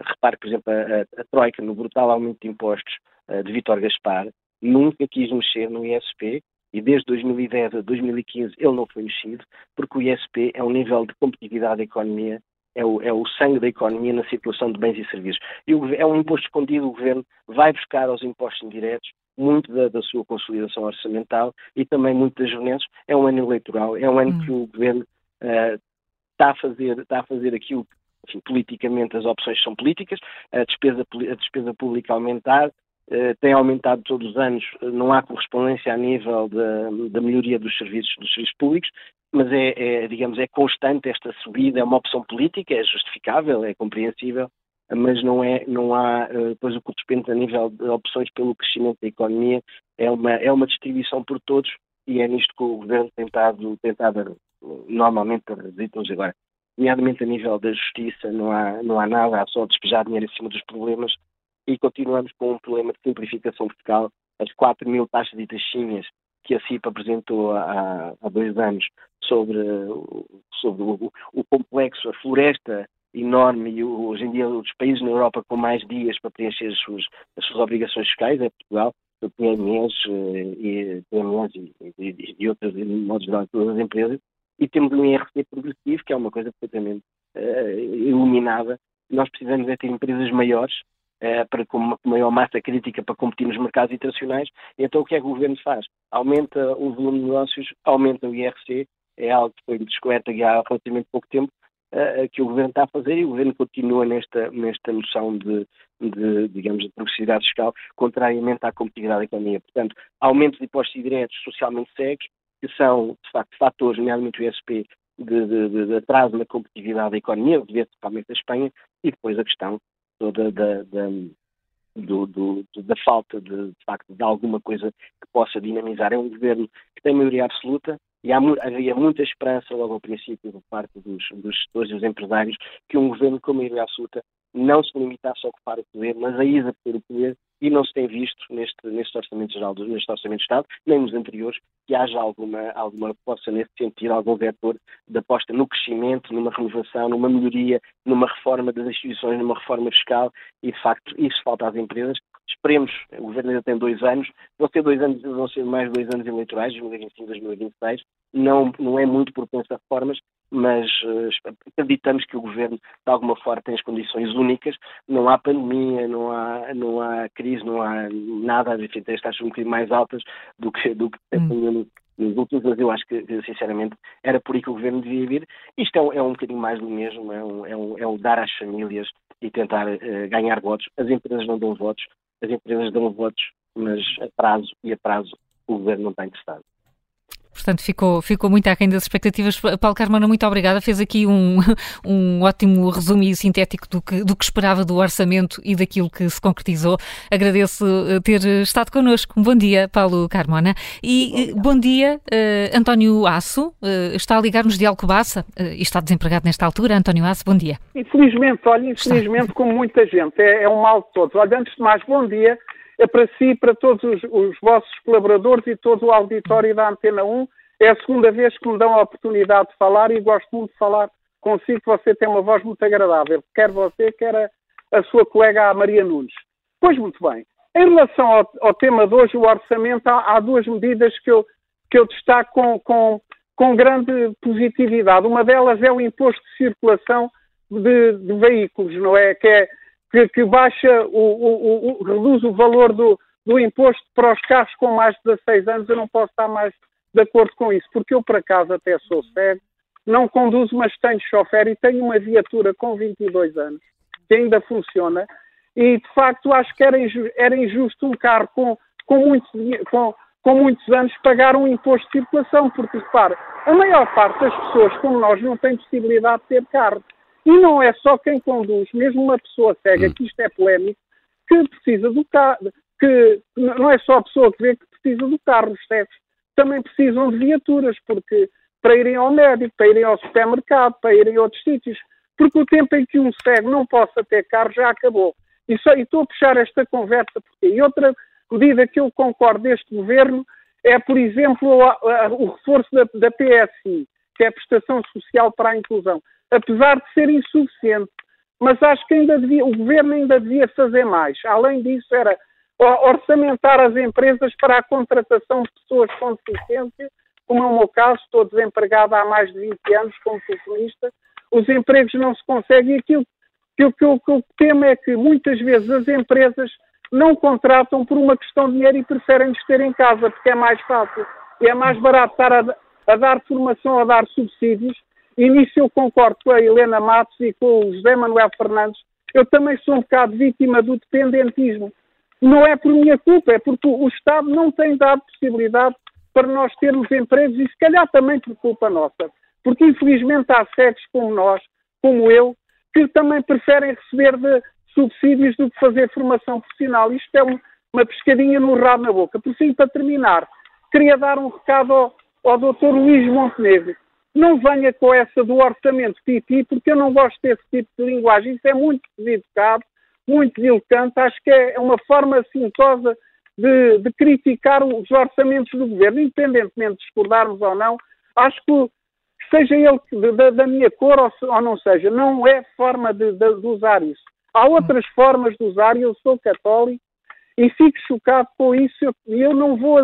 Repare, por exemplo, a, a, Troika, no brutal aumento de impostos uh, de Vítor Gaspar, nunca quis mexer no ISP e desde 2010 a 2015 ele não foi mexido, porque o ISP é um nível de competitividade da economia, é o, é o sangue da economia na circulação de bens e serviços. E o, é um imposto escondido, o governo vai buscar aos impostos indiretos muito da, da, sua consolidação orçamental e também muito das juventudes. É um ano eleitoral, é um ano hum. que o governo está, a fazer, está a fazer aquilo que, enfim, politicamente as opções são políticas, a despesa, a despesa pública aumentar, uh, tem aumentado todos os anos, não há correspondência a nível da, da melhoria dos serviços, dos serviços públicos, mas é, é, digamos, é constante esta subida, é uma opção política, é justificável, é compreensível, mas não, é, não há, eh, depois o que depende a nível de opções pelo crescimento da economia, é uma, é uma distribuição por todos e é nisto que o Governo tem estado, tem estado normalmente para reduzir todos agora. Nomeadamente a nível da justiça, não há, não há nada, há só despejar dinheiro em cima dos problemas e continuamos com um problema de simplificação fiscal. As 4 mil taxas e taxinhas que a CIP apresentou há, há dois anos sobre, sobre o, o, complexo, a floresta enorme e hoje em dia os países na Europa com mais dias para preencher as suas, as suas obrigações fiscais é Portugal, PMEs eh, e PMEs e, e, e outras, de modo geral, todas as empresas, e temos um IRC progressivo, que é uma coisa perfeitamente uh, iluminada. Nós precisamos é ter empresas maiores, uh, para, com maior massa crítica para competir nos mercados internacionais. Então, o que é que o governo faz? Aumenta o volume de negócios, aumenta o IRC, é algo que foi descoberto há relativamente pouco tempo, uh, que o governo está a fazer e o governo continua nesta, nesta noção de, de, digamos, de progressividade fiscal, contrariamente à competitividade da economia. Portanto, aumento de impostos diretos socialmente cegos, que são, de facto, fatores, nomeadamente o ISP, de, de, de, atraso na competitividade da economia, principalmente da Espanha, e depois a questão toda da, da, do, do, da falta de, de, facto, de alguma coisa que possa dinamizar. É um governo que tem maioria absoluta e há, havia muita esperança logo ao princípio por parte dos, dos gestores e dos empresários que um governo com maioria absoluta não se limita a ocupar o poder, mas a exercer o poder e não se tem visto neste, neste Orçamento Geral, neste Orçamento de Estado, nem nos anteriores, que haja alguma, alguma aposta nesse sentido, algum vetor de aposta no crescimento, numa renovação, numa melhoria, numa reforma das instituições, numa reforma fiscal e, de facto, isso falta às empresas. Esperemos, o Governo ainda tem dois anos, vão ser dois anos, vão ser mais dois anos eleitorais, 2025 2026, não, não é muito propenso a reformas, mas uh, acreditamos que o Governo, de alguma forma, tem as condições únicas, não há pandemia, não há, não há crise, não há nada, enfim, tem as taxas um bocadinho mais altas do que, do que hum. nos últimos, mas eu acho que, sinceramente, era por aí que o Governo devia vir. Isto é um, é um bocadinho mais do mesmo, é um, é um, é um dar às famílias e tentar uh, ganhar votos. As empresas não dão votos, as empresas dão votos, mas a prazo e a prazo o Governo não está interessado.
Portanto, ficou, ficou muito aquém das expectativas. Paulo Carmona, muito obrigada. Fez aqui um, um ótimo resumo e sintético do que, do que esperava do orçamento e daquilo que se concretizou. Agradeço eh, ter estado connosco. Bom dia, Paulo Carmona. E bom dia, uh, António Aço. Uh, está a ligar-nos de Alcobaça uh, e está desempregado nesta altura. António Aço, bom dia.
Infelizmente, olha, infelizmente, está. como muita gente, é, é um mal de todos. Olha, antes de mais, bom dia é para si, para todos os, os, vossos colaboradores e todo o auditório da Antena 1. É a segunda vez que me dão a oportunidade de falar e gosto muito de falar consigo. Você tem uma voz muito agradável, quer você, quer a, a sua colega a Maria Nunes. Pois muito bem. Em relação ao, ao tema de hoje, o orçamento, há, há, duas medidas que eu, que eu destaco com, com, com grande positividade. Uma delas é o imposto de circulação de, de veículos, não é? Que é que, que baixa, o, o, o, reduz o valor do, do imposto para os carros com mais de 16 anos, eu não posso estar mais de acordo com isso, porque eu, por acaso, até sou cego, não conduzo, mas tenho chofer e tenho uma viatura com 22 anos, que ainda funciona, e, de facto, acho que era, injusto, era injusto um carro com, com, muitos, com, com muitos anos pagar um imposto de circulação, porque, repare, a maior parte das pessoas, como nós, não tem possibilidade de ter carro. E não é só quem conduz, mesmo uma pessoa cega, hum. que isto é polémico, que precisa do carro, que não é só a pessoa que vê que precisa do carro, os cegos também precisam de viaturas, porque para irem ao médico, para irem ao supermercado, para irem a outros sítios, porque o tempo em que um cego não possa ter carro já acabou. E, só, e estou a puxar esta conversa porque. E outra medida que eu concordo deste governo é, por exemplo, a, a, o reforço da, da PSI, que é a Prestação Social para a Inclusão apesar de ser insuficiente. Mas acho que ainda devia, o governo ainda devia fazer mais. Além disso, era orçamentar as empresas para a contratação de pessoas com deficiência, como é o meu caso, estou desempregado há mais de 20 anos como telefonista, os empregos não se conseguem e aquilo que, que, que, é que muitas vezes as empresas não contratam por uma questão de dinheiro e preferem nos ter em casa, porque é mais fácil e é mais barato estar a, a dar formação, a dar subsídios, e nisso eu concordo com a Helena Matos e com o José Manuel Fernandes. Eu também sou um bocado vítima do dependentismo. Não é por minha culpa, é porque o Estado não tem dado possibilidade para nós termos empregos e se calhar também por culpa nossa. Porque infelizmente há cegos como nós, como eu, que também preferem receber de subsídios do que fazer formação profissional. Isto é um, uma pescadinha no rabo na boca. Por fim, para terminar, queria dar um recado ao, ao Dr. Luís Montenegro não venha com essa do orçamento pipi, porque eu não gosto desse tipo de linguagem. Isso é muito deseducado, muito deselegante. Acho que é uma forma assintosa de, de, criticar os orçamentos do governo, independentemente de discordarmos ou não. Acho que, seja ele da, da minha cor ou, ou, não seja, não é forma de, de, de usar isso. Há outras formas de usar e eu sou católico e fico chocado com isso. Eu, eu não vou.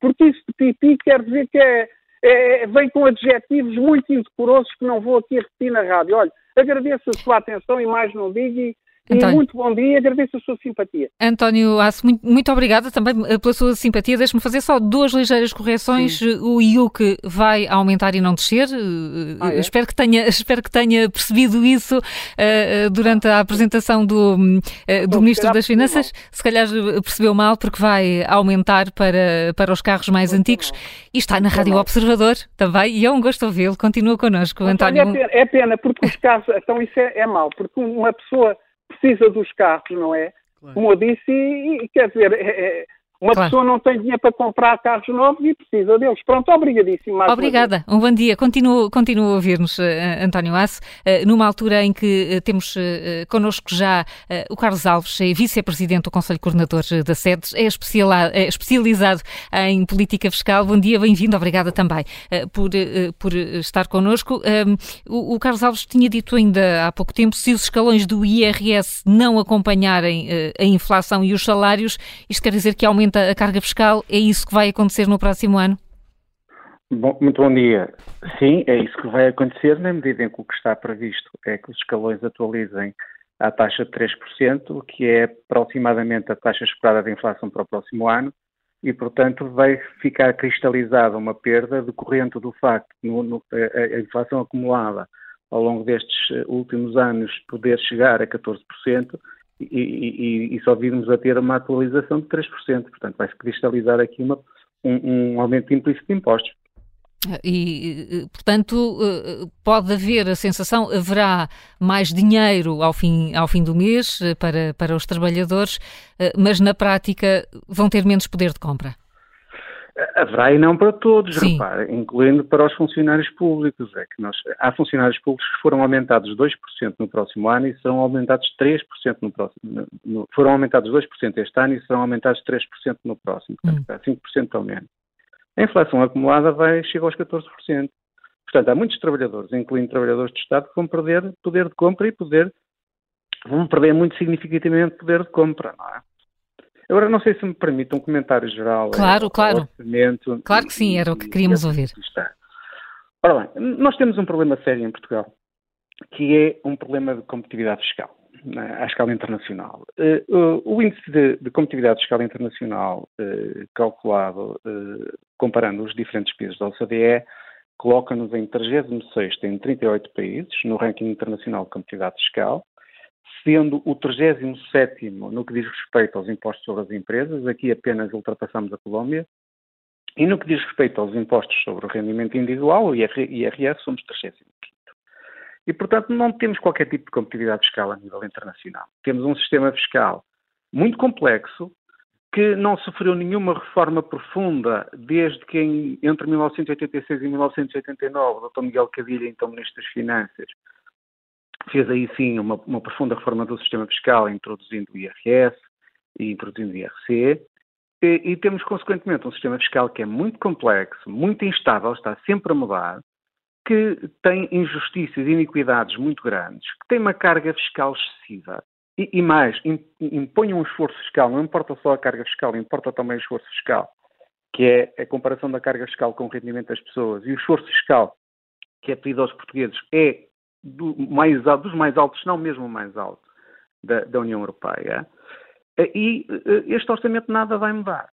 Porque isso de pipi quer dizer que é é, vem com adjetivos muito indecorosos que não vou aqui repetir na rádio. Olha, agradeço a sua atenção e mais não digo e António. E muito bom dia, agradeço a sua simpatia.
António Aço, muito, muito obrigada também eh, pela sua simpatia. Deixe-me fazer só duas ligeiras correções. Sim. O IUC vai aumentar e não descer. Eh, ah, é? espero, que tenha, espero que tenha percebido isso uh, durante a apresentação do, uh, do Ministro das Finanças. Se calhar percebeu mal, porque vai aumentar para, para os carros mais antigos. E está na Rádio Observador também, e é um gosto ouvi-lo. Continua connosco, António.
É pena, é pena, porque os carros, então isso é, é mau, porque uma pessoa precisa dos carros, não é? Como eu disse, e, e quer dizer, é, é, Uma claro. pessoa não tem dinheiro para comprar carros novos e precisa deles. Pronto, obrigadíssimo.
Obrigada. Um bom dia. Continuo, continuo a ouvir-nos, uh, António Aço, uh, numa altura em que uh, temos uh, connosco já o Carlos Alves, é vice-presidente do Conselho Coordenador da SEDES, é, é, especializado em política fiscal. Bom dia, bem-vindo. Obrigada também por, por estar connosco. O, o, Carlos Alves tinha dito ainda há pouco tempo, se os escalões do IRS não acompanharem a inflação e os salários, isto quer dizer que aumenta aumenta a carga fiscal, é isso que vai acontecer no próximo ano?
Bom, muito bom dia. Sim, é isso que vai acontecer, na medida em que o que está previsto é que os escalões atualizem a taxa de 3%, que é aproximadamente a taxa esperada de inflação para o próximo ano, e, portanto, vai ficar cristalizada uma perda decorrente do facto de a, inflação acumulada ao longo destes eh, últimos anos poder chegar a 14%, e, e, e, só virmos a ter uma atualização de 3%. Portanto, vai-se cristalizar aqui uma, um, um aumento implícito de impostos.
E, portanto, eh, pode haver a sensação, haverá mais dinheiro ao fim, ao fim do mês eh, para, para os trabalhadores, eh, mas na prática vão ter menos poder de compra.
Haverá e não para todos, repare, incluindo para os funcionários públicos. É que nós, há funcionários públicos que foram aumentados 2% no próximo ano e serão aumentados 3% no próximo. No, foram aumentados 2% este ano e serão aumentados 3% no próximo. Portanto, hum. 5% ao menos. A inflação acumulada vai chegar aos 14%. Portanto, há muitos trabalhadores, incluindo trabalhadores do Estado, que vão perder poder de compra e poder vão perder muito significativamente poder de compra, não é? Agora, não sei se me permite um comentário geral.
Claro, é, claro. Orçamento, claro que sim, era o que queríamos ouvir.
Ora bem, nós temos um problema sério em Portugal, que é um problema de competitividade fiscal né, à escala internacional. Uh, o índice de, de, competitividade fiscal internacional calculado comparando os diferentes países da OCDE coloca-nos em 36 em 38 países no ranking internacional de competitividade fiscal sendo o 37 no que diz respeito aos impostos sobre as empresas, aqui apenas ultrapassamos a Colômbia, e no que diz respeito aos impostos sobre o rendimento individual, o IRS, somos 35 E, portanto, não temos qualquer tipo de competitividade fiscal a nível internacional. Temos um sistema fiscal muito complexo, que não sofreu nenhuma reforma profunda desde que, em, entre 1986 e 1989, o Dr. Miguel Cadilha, então Ministro das Finanças, fez aí sim uma, uma profunda reforma do sistema fiscal, introduzindo o IRS e introduzindo o IRC, e, e, temos, consequentemente, um sistema fiscal que é muito complexo, muito instável, está sempre a mudar, que tem injustiças e iniquidades muito grandes, que tem uma carga fiscal excessiva. E, e mais, impõe um esforço fiscal, não importa só a carga fiscal, importa também o esforço fiscal, que é a comparação da carga fiscal com o rendimento das pessoas. E o esforço fiscal que é pedido aos portugueses é do mais, dos mais altos, não mesmo o mais alto, da, da União Europeia. E eh, este orçamento nada vai mudar.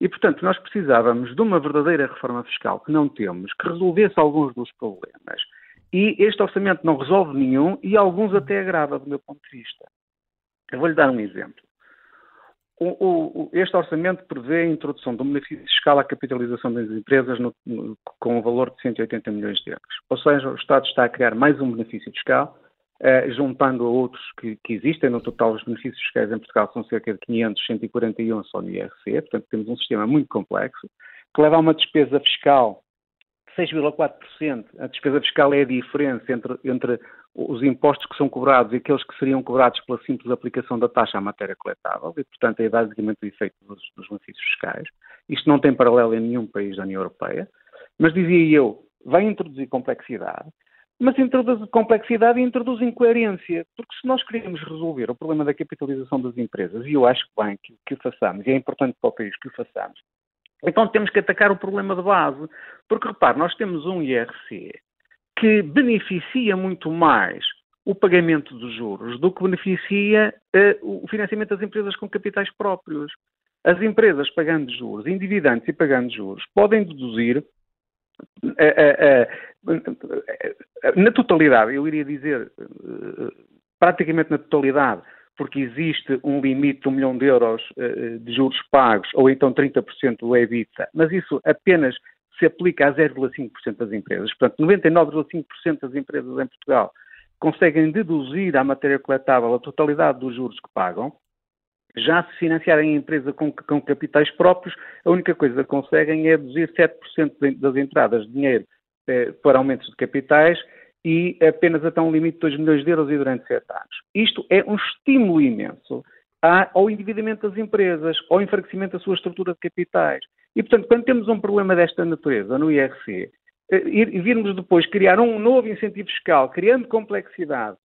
E, portanto, nós precisávamos de uma verdadeira reforma fiscal que não temos, que resolvesse alguns dos problemas. E este orçamento não resolve nenhum e alguns até agrava, do meu ponto de vista. Eu vou-lhe dar um exemplo. O, o, este orçamento prevê a introdução de um benefício fiscal à capitalização das empresas no, no, com um valor de 180 milhões de euros. Ou seja, o Estado está a criar mais um benefício fiscal, eh, juntando a outros que, que, existem. No total, os benefícios fiscais em Portugal são cerca de 500, 141 só no IRC. Portanto, temos um sistema muito complexo, que leva a uma despesa fiscal 6,4%. A despesa fiscal é a diferença entre, entre os impostos que são cobrados e aqueles que seriam cobrados pela simples aplicação da taxa à matéria coletável, e, portanto, é basicamente o efeito dos, dos benefícios fiscais. Isto não tem paralelo em nenhum país da União Europeia. Mas, dizia eu, vai introduzir complexidade, mas introduz complexidade e introduz incoerência, porque se nós queremos resolver o problema da capitalização das empresas, e eu acho bem que, que o façamos, e é importante para o país que o façamos, então temos que atacar o problema de base. Porque, repare, nós temos um IRC que beneficia muito mais o pagamento dos juros do que beneficia uh, o financiamento das empresas com capitais próprios. As empresas pagando juros, endividando e pagando juros, podem deduzir uh, uh, na totalidade, eu iria dizer praticamente na totalidade, porque existe um limite de um milhão de euros de juros pagos, ou então 30% do EBITDA, mas isso apenas se aplica a 0,5% das empresas. Portanto, 99,5% das empresas em Portugal conseguem deduzir à matéria coletável a totalidade dos juros que pagam, Já se financiarem a empresa com, com capitais próprios, a única coisa que conseguem é reduzir 7% das entradas de dinheiro eh, para aumentos de capitais e apenas até um limite de 2 milhões de euros e durante 7 anos. Isto é um estímulo imenso ao endividamento das empresas, ao enfraquecimento da sua estrutura de capitais. E, portanto, quando temos um problema desta natureza no IRC, eh, e virmos depois criar um novo incentivo fiscal, criando complexidade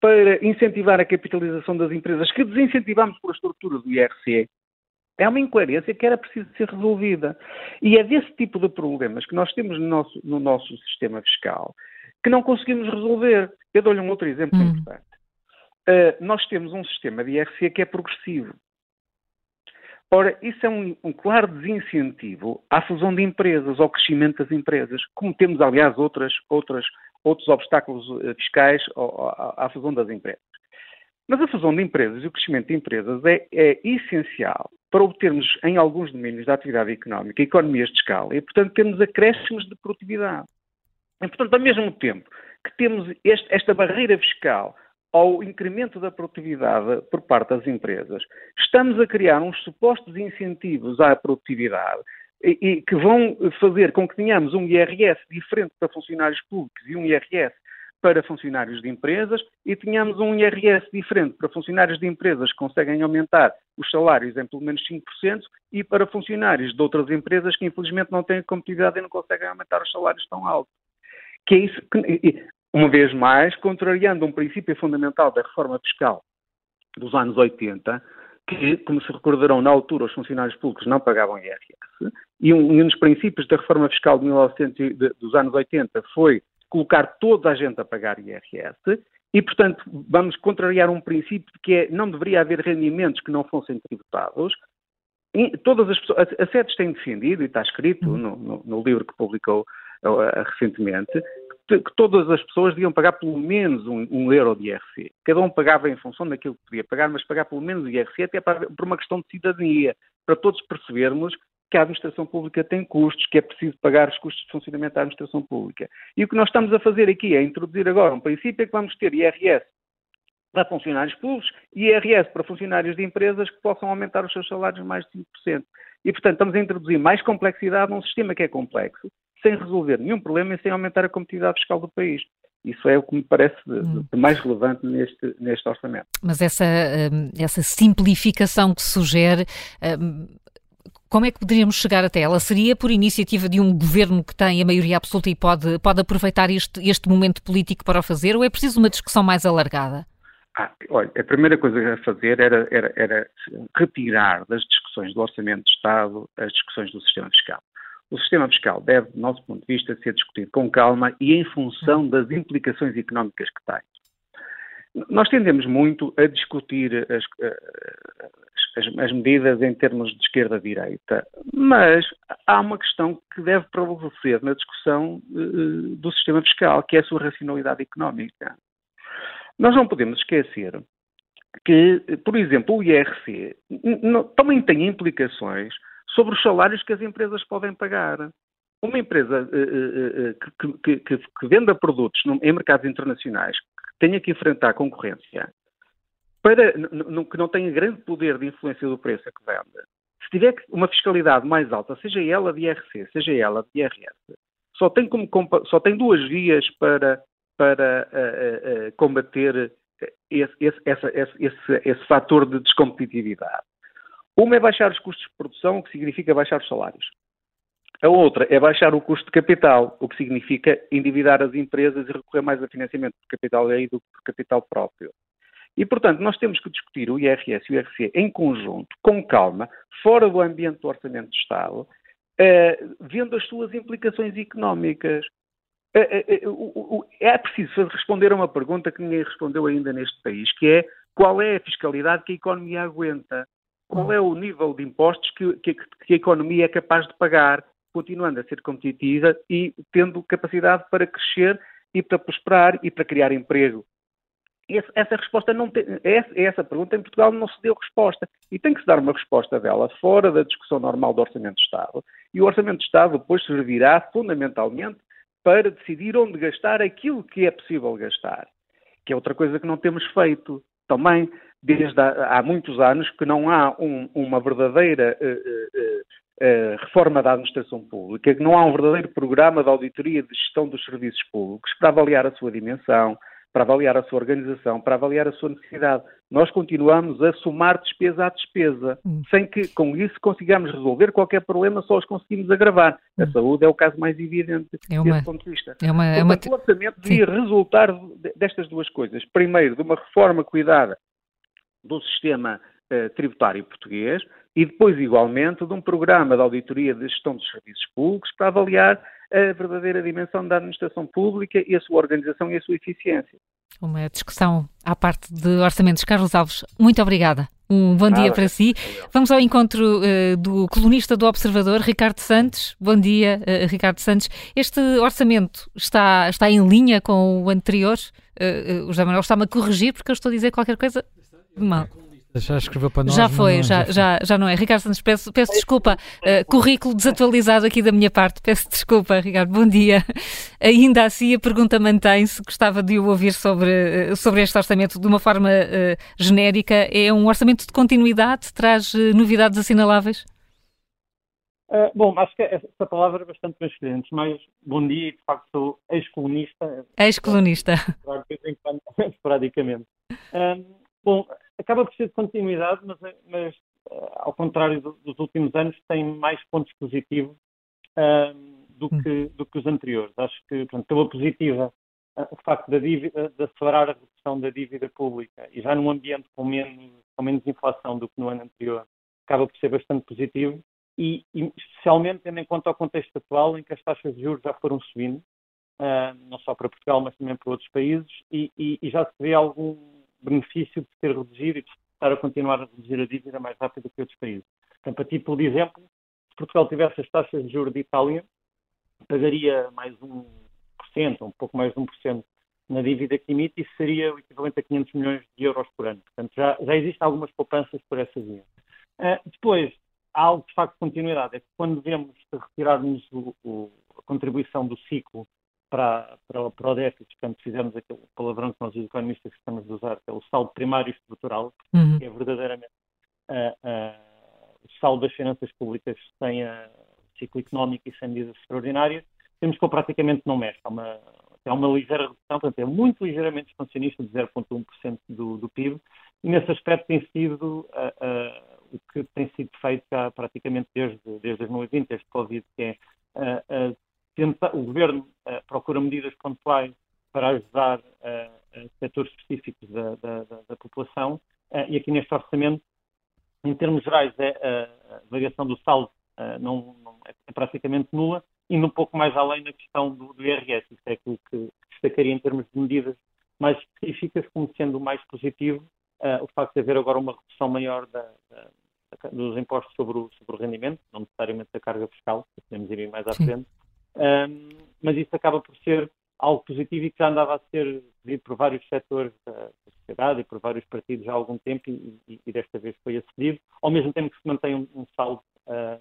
para incentivar a capitalização das empresas que desincentivamos por a estrutura do IRC, é uma incoerência que era preciso ser resolvida. E é desse tipo de problemas que nós temos no nosso, no nosso sistema fiscal que não conseguimos resolver. Eu dou-lhe um outro exemplo hum. importante. Uh, nós temos um sistema de IRC que é progressivo. Ora, isso é um, um, claro desincentivo à fusão de empresas, ao crescimento das empresas, como temos, aliás, outras, outras, outros obstáculos eh, fiscais à, à fusão das empresas. Mas a fusão de empresas e o crescimento de empresas é, é, essencial para obtermos, em alguns domínios da atividade económica, economias de escala e, portanto, termos acréscimos de produtividade. E, portanto, ao mesmo tempo que temos este, esta barreira fiscal ao incremento da produtividade por parte das empresas, estamos a criar uns supostos incentivos à produtividade e, e, que vão fazer com que tenhamos um IRS diferente para funcionários públicos e um IRS para funcionários de empresas e tenhamos um IRS diferente para funcionários de empresas que conseguem aumentar os salários em pelo menos 5% e para funcionários de outras empresas que infelizmente não têm competitividade e não conseguem aumentar os salários tão altos. Que é isso que, uma vez mais, contrariando um princípio fundamental da reforma fiscal dos anos 80, que, como se recordarão, na altura os funcionários públicos não pagavam IRS, e um, um dos princípios da reforma fiscal de 1900, de, dos anos 80 foi colocar toda a gente a pagar IRS, e, portanto, vamos contrariar um princípio que é não deveria haver rendimentos que não fossem tributados. E todas as pessoas, a SEDES tem defendido, e está escrito no, no, no livro que publicou uh, recentemente, que todas as pessoas deviam pagar pelo menos um, um, euro de IRC. Cada um pagava em função daquilo que podia pagar, mas pagar pelo menos IRC até para, por uma questão de cidadania, para todos percebermos que a administração pública tem custos, que é preciso pagar os custos de funcionamento da administração pública. E o que nós estamos a fazer aqui é introduzir agora um princípio é que vamos ter IRS para funcionários públicos e IRS para funcionários de empresas que possam aumentar os seus salários mais de 5%. E, portanto, estamos a introduzir mais complexidade num sistema que é complexo sem resolver nenhum problema e sem aumentar a competitividade fiscal do país. Isso é o que me parece de, de mais relevante neste, neste orçamento.
Mas essa, hum, essa simplificação que sugere, hum, como é que poderíamos chegar até ela? Seria por iniciativa de um governo que tem a maioria absoluta e pode, pode aproveitar este, este momento político para o fazer, ou é preciso uma discussão mais alargada?
Ah, olha, a primeira coisa a fazer era, era, era retirar das discussões do Orçamento de Estado as discussões do sistema fiscal. O sistema fiscal deve, do nosso ponto de vista, ser discutido com calma e em função das implicações económicas que tem. Nós tendemos muito a discutir as, as, as medidas em termos de esquerda-direita, mas há uma questão que deve prevalecer na discussão uh, do sistema fiscal, que é a sua racionalidade económica. Nós não podemos esquecer que, por exemplo, o IRC também tem implicações sobre os salários que as empresas podem pagar. Uma empresa uh, uh, que, que, que, venda produtos em mercados internacionais, que tenha que enfrentar concorrência, para, que não tenha grande poder de influência do preço a que vende, se tiver uma fiscalidade mais alta, seja ela de IRC, seja ela de IRS, só tem, como, só tem duas vias para, para uh, combater esse, esse, esse, esse fator de descompetitividade. Uma é baixar os custos de produção, o que significa baixar os salários. A outra é baixar o custo de capital, o que significa endividar as empresas e recorrer mais a financiamento de capital do que de capital próprio. E, portanto, nós temos que discutir o IRS e o IRC em conjunto, com calma, fora do ambiente do Orçamento de Estado, uh, vendo as suas implicações económicas. Uh, uh, é preciso responder a uma pergunta que ninguém respondeu ainda neste país, que é qual é a fiscalidade que a economia aguenta? Qual é o nível de impostos que, que, que, a economia é capaz de pagar, continuando a ser competitiva e tendo capacidade para crescer e para prosperar e para criar emprego. Esse, essa resposta não tem, essa, essa pergunta em Portugal não se deu resposta e tem que se dar uma resposta dela fora da discussão normal do Orçamento de Estado e o Orçamento de Estado depois servirá fundamentalmente para decidir onde gastar aquilo que é possível gastar, que é outra coisa que não temos feito. Também desde há, há muitos anos que não há um, uma verdadeira uh, reforma da administração pública, que não há um verdadeiro programa de auditoria de gestão dos serviços públicos para avaliar a sua dimensão, para avaliar a sua organização, para avaliar a sua necessidade. Nós continuamos a somar despesa à despesa, hum. sem que com isso consigamos resolver qualquer problema, só os conseguimos agravar. Hum. A saúde é o caso mais evidente é uma, desse ponto de vista.
É uma, é uma...
O orçamento devia resultar destas duas coisas. Primeiro, de uma reforma cuidada do sistema uh, tributário português e depois, igualmente, de um programa de auditoria de gestão dos serviços públicos para avaliar a verdadeira dimensão da administração pública e a sua organização e a sua eficiência.
Uma discussão à parte de orçamentos. Carlos Alves, muito obrigada. Um bom dia para si. Vamos ao encontro uh, do colunista do Observador, Ricardo Santos. Bom dia, uh, Ricardo Santos. Este orçamento está, está em linha com o anterior? Uh, o José Manuel está-me a corrigir porque eu estou a dizer qualquer coisa mal.
Já escreveu para nós.
Já foi, não, já, já, já, não é. Ricardo Santos, peço, peço desculpa. Uh, currículo desatualizado aqui da minha parte. Peço desculpa, Ricardo. Bom dia. Ainda assim, a pergunta mantém-se. Gostava de o ouvir sobre, eh, sobre este orçamento de uma forma uh, genérica. É um orçamento de continuidade? Traz uh, novidades assinaláveis?
Uh, bom, acho que essa palavra é bastante bem escolhida. mas bom dia e de facto sou ex-colunista.
Ex-colunista.
Esporadicamente. Bom, acaba por ser de continuidade, mas, mas uh, ao contrário do, dos últimos anos, tem mais pontos positivos uh, do, hum. que, do que os anteriores. Acho que, portanto, pela positiva, uh, o facto da dívida, de acelerar a redução da dívida pública e já num ambiente com menos, com menos inflação do que no ano anterior, acaba por ser bastante positivo. E, e especialmente tendo em conta o contexto atual em que as taxas de juros já foram subindo, uh, não só para Portugal, mas também para outros países, e, e, e já se vê algum benefício de ter reduzido e de estar a continuar a reduzir a dívida mais rápido que outros países. Portanto, para título de exemplo, se Portugal tivesse as taxas de juros de Itália, pagaria mais 1%, um pouco mais de 1% na dívida que emite, isso seria o equivalente a 500 milhões de euros por ano. Portanto, já, já existem algumas poupanças por essa via. Uh, depois, há algo de facto de continuidade, é que quando vemos retirarmos o, o, a contribuição do ciclo para, para, para o déficit, portanto, fizemos aquele palavrão que nós, os economistas, estamos a usar, que é o saldo primário estrutural, uhum. que é verdadeiramente uh, uh, o saldo das finanças públicas sem a ciclo económico e sem medidas extraordinárias, temos que ele praticamente não mexe. Há uma, há uma ligeira redução, portanto, é muito ligeiramente expansionista, de 0,1% do, do PIB, e nesse aspecto tem sido uh, o que tem sido feito já praticamente desde, desde 2020, desde Covid, que é tenta, o governo uh, procura medidas pontuais para ajudar uh, setores específicos da, da, da população e aqui neste orçamento, em termos gerais, é, a variação do saldo não, não, é praticamente nula, indo um pouco mais além na questão do, do IRS. Isso é aquilo que destacaria em termos de medidas mais específicas, como sendo mais positivo uh, o facto de haver agora uma redução maior da, da, dos impostos sobre o, sobre o rendimento, não necessariamente da carga fiscal, podemos ir mais à frente, um, mas isso acaba por ser algo positivo e que já andava a ser pedido por vários setores da sociedade e por vários partidos há algum tempo e, e, e desta vez foi acedido, ao mesmo tempo que se mantém um, um saldo uh,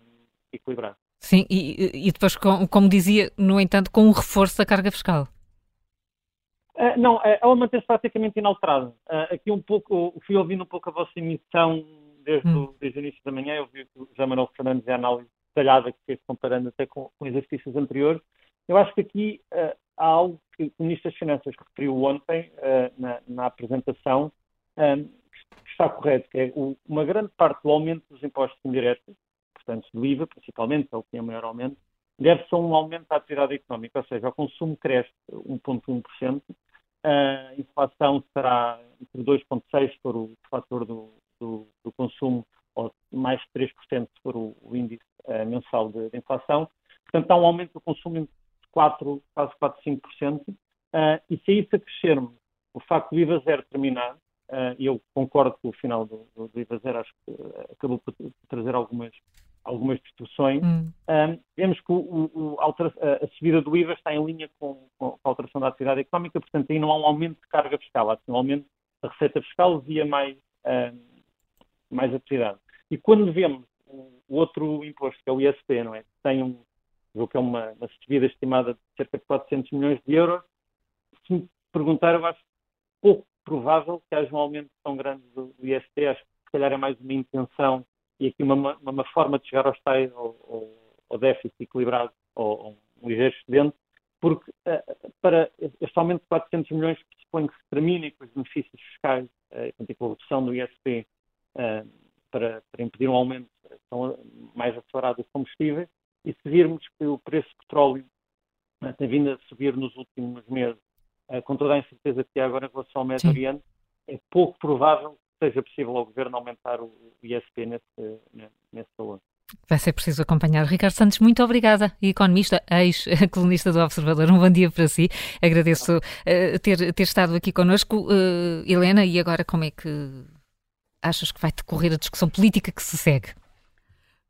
equilibrado.
Sim, e, e depois, com, como dizia, no entanto, com um reforço da carga fiscal.
Uh, não, uh, ela mantém-se praticamente inalterada. Uh, aqui um pouco, fui ouvindo um pouco a vossa emissão desde, hum. o, desde o início da manhã, eu vi que o José Manuel Fernandes e a análise detalhada que fez comparando até com, com exercícios anteriores. Eu acho que aqui uh, há algo que o Ministro das Finanças referiu ontem uh, na, na, apresentação um, ehm, que está correto, que é o, uma grande parte do aumento dos impostos indiretos, portanto do IVA principalmente, é o que tem maior aumento, deve-se a um aumento da atividade económica, ou seja, o consumo cresce 1,1%, a inflação será entre 2,6% se for o fator do, do, do consumo ou mais de 3% se for o, o índice mensal de, de, inflação. Portanto, há um aumento do consumo de 4, quase 4, 5%. Uh, e se a isso acrescermos o facto do IVA zero terminar, uh, e eu concordo com o final do, do, do IVA zero, acho que acabou por trazer algumas, algumas distorções, hum. vemos que o, o, a, a, subida do IVA está em linha com, com, a alteração da atividade económica, portanto aí não há um aumento de carga fiscal, há um aumento da receita fiscal via mais, mais atividade. E quando vemos o outro imposto, que é o ISP, não é? Tem um, que é uma, uma subida estimada de cerca de 400 milhões de euros, se me perguntar, eu acho pouco provável que haja um aumento tão grande do, do IST. Acho que se calhar é mais uma intenção e aqui uma, uma, forma de chegar aos tais, ao, ao, déficit equilibrado, ou um ligeiro excedente, porque uh, para este aumento de 400 milhões pressupõe que se termine com os benefícios fiscais, uh, com a redução do ISP, uh, para, para, impedir um aumento tão mais acelerado dos combustíveis, e se virmos que o preço do petróleo uh, tem vindo a subir nos últimos meses, uh, com toda a incerteza que há agora em relação ao Médio Oriente, é pouco provável que seja possível ao Governo aumentar o ISP nesse, nesse valor.
Vai ser preciso acompanhar. Ricardo Santos, muito obrigada. economista, ex-colunista do Observador, um bom dia para si. Agradeço uh, ter, ter estado aqui connosco. Uh, Helena, e agora como é que achas que vai decorrer a discussão política que se segue?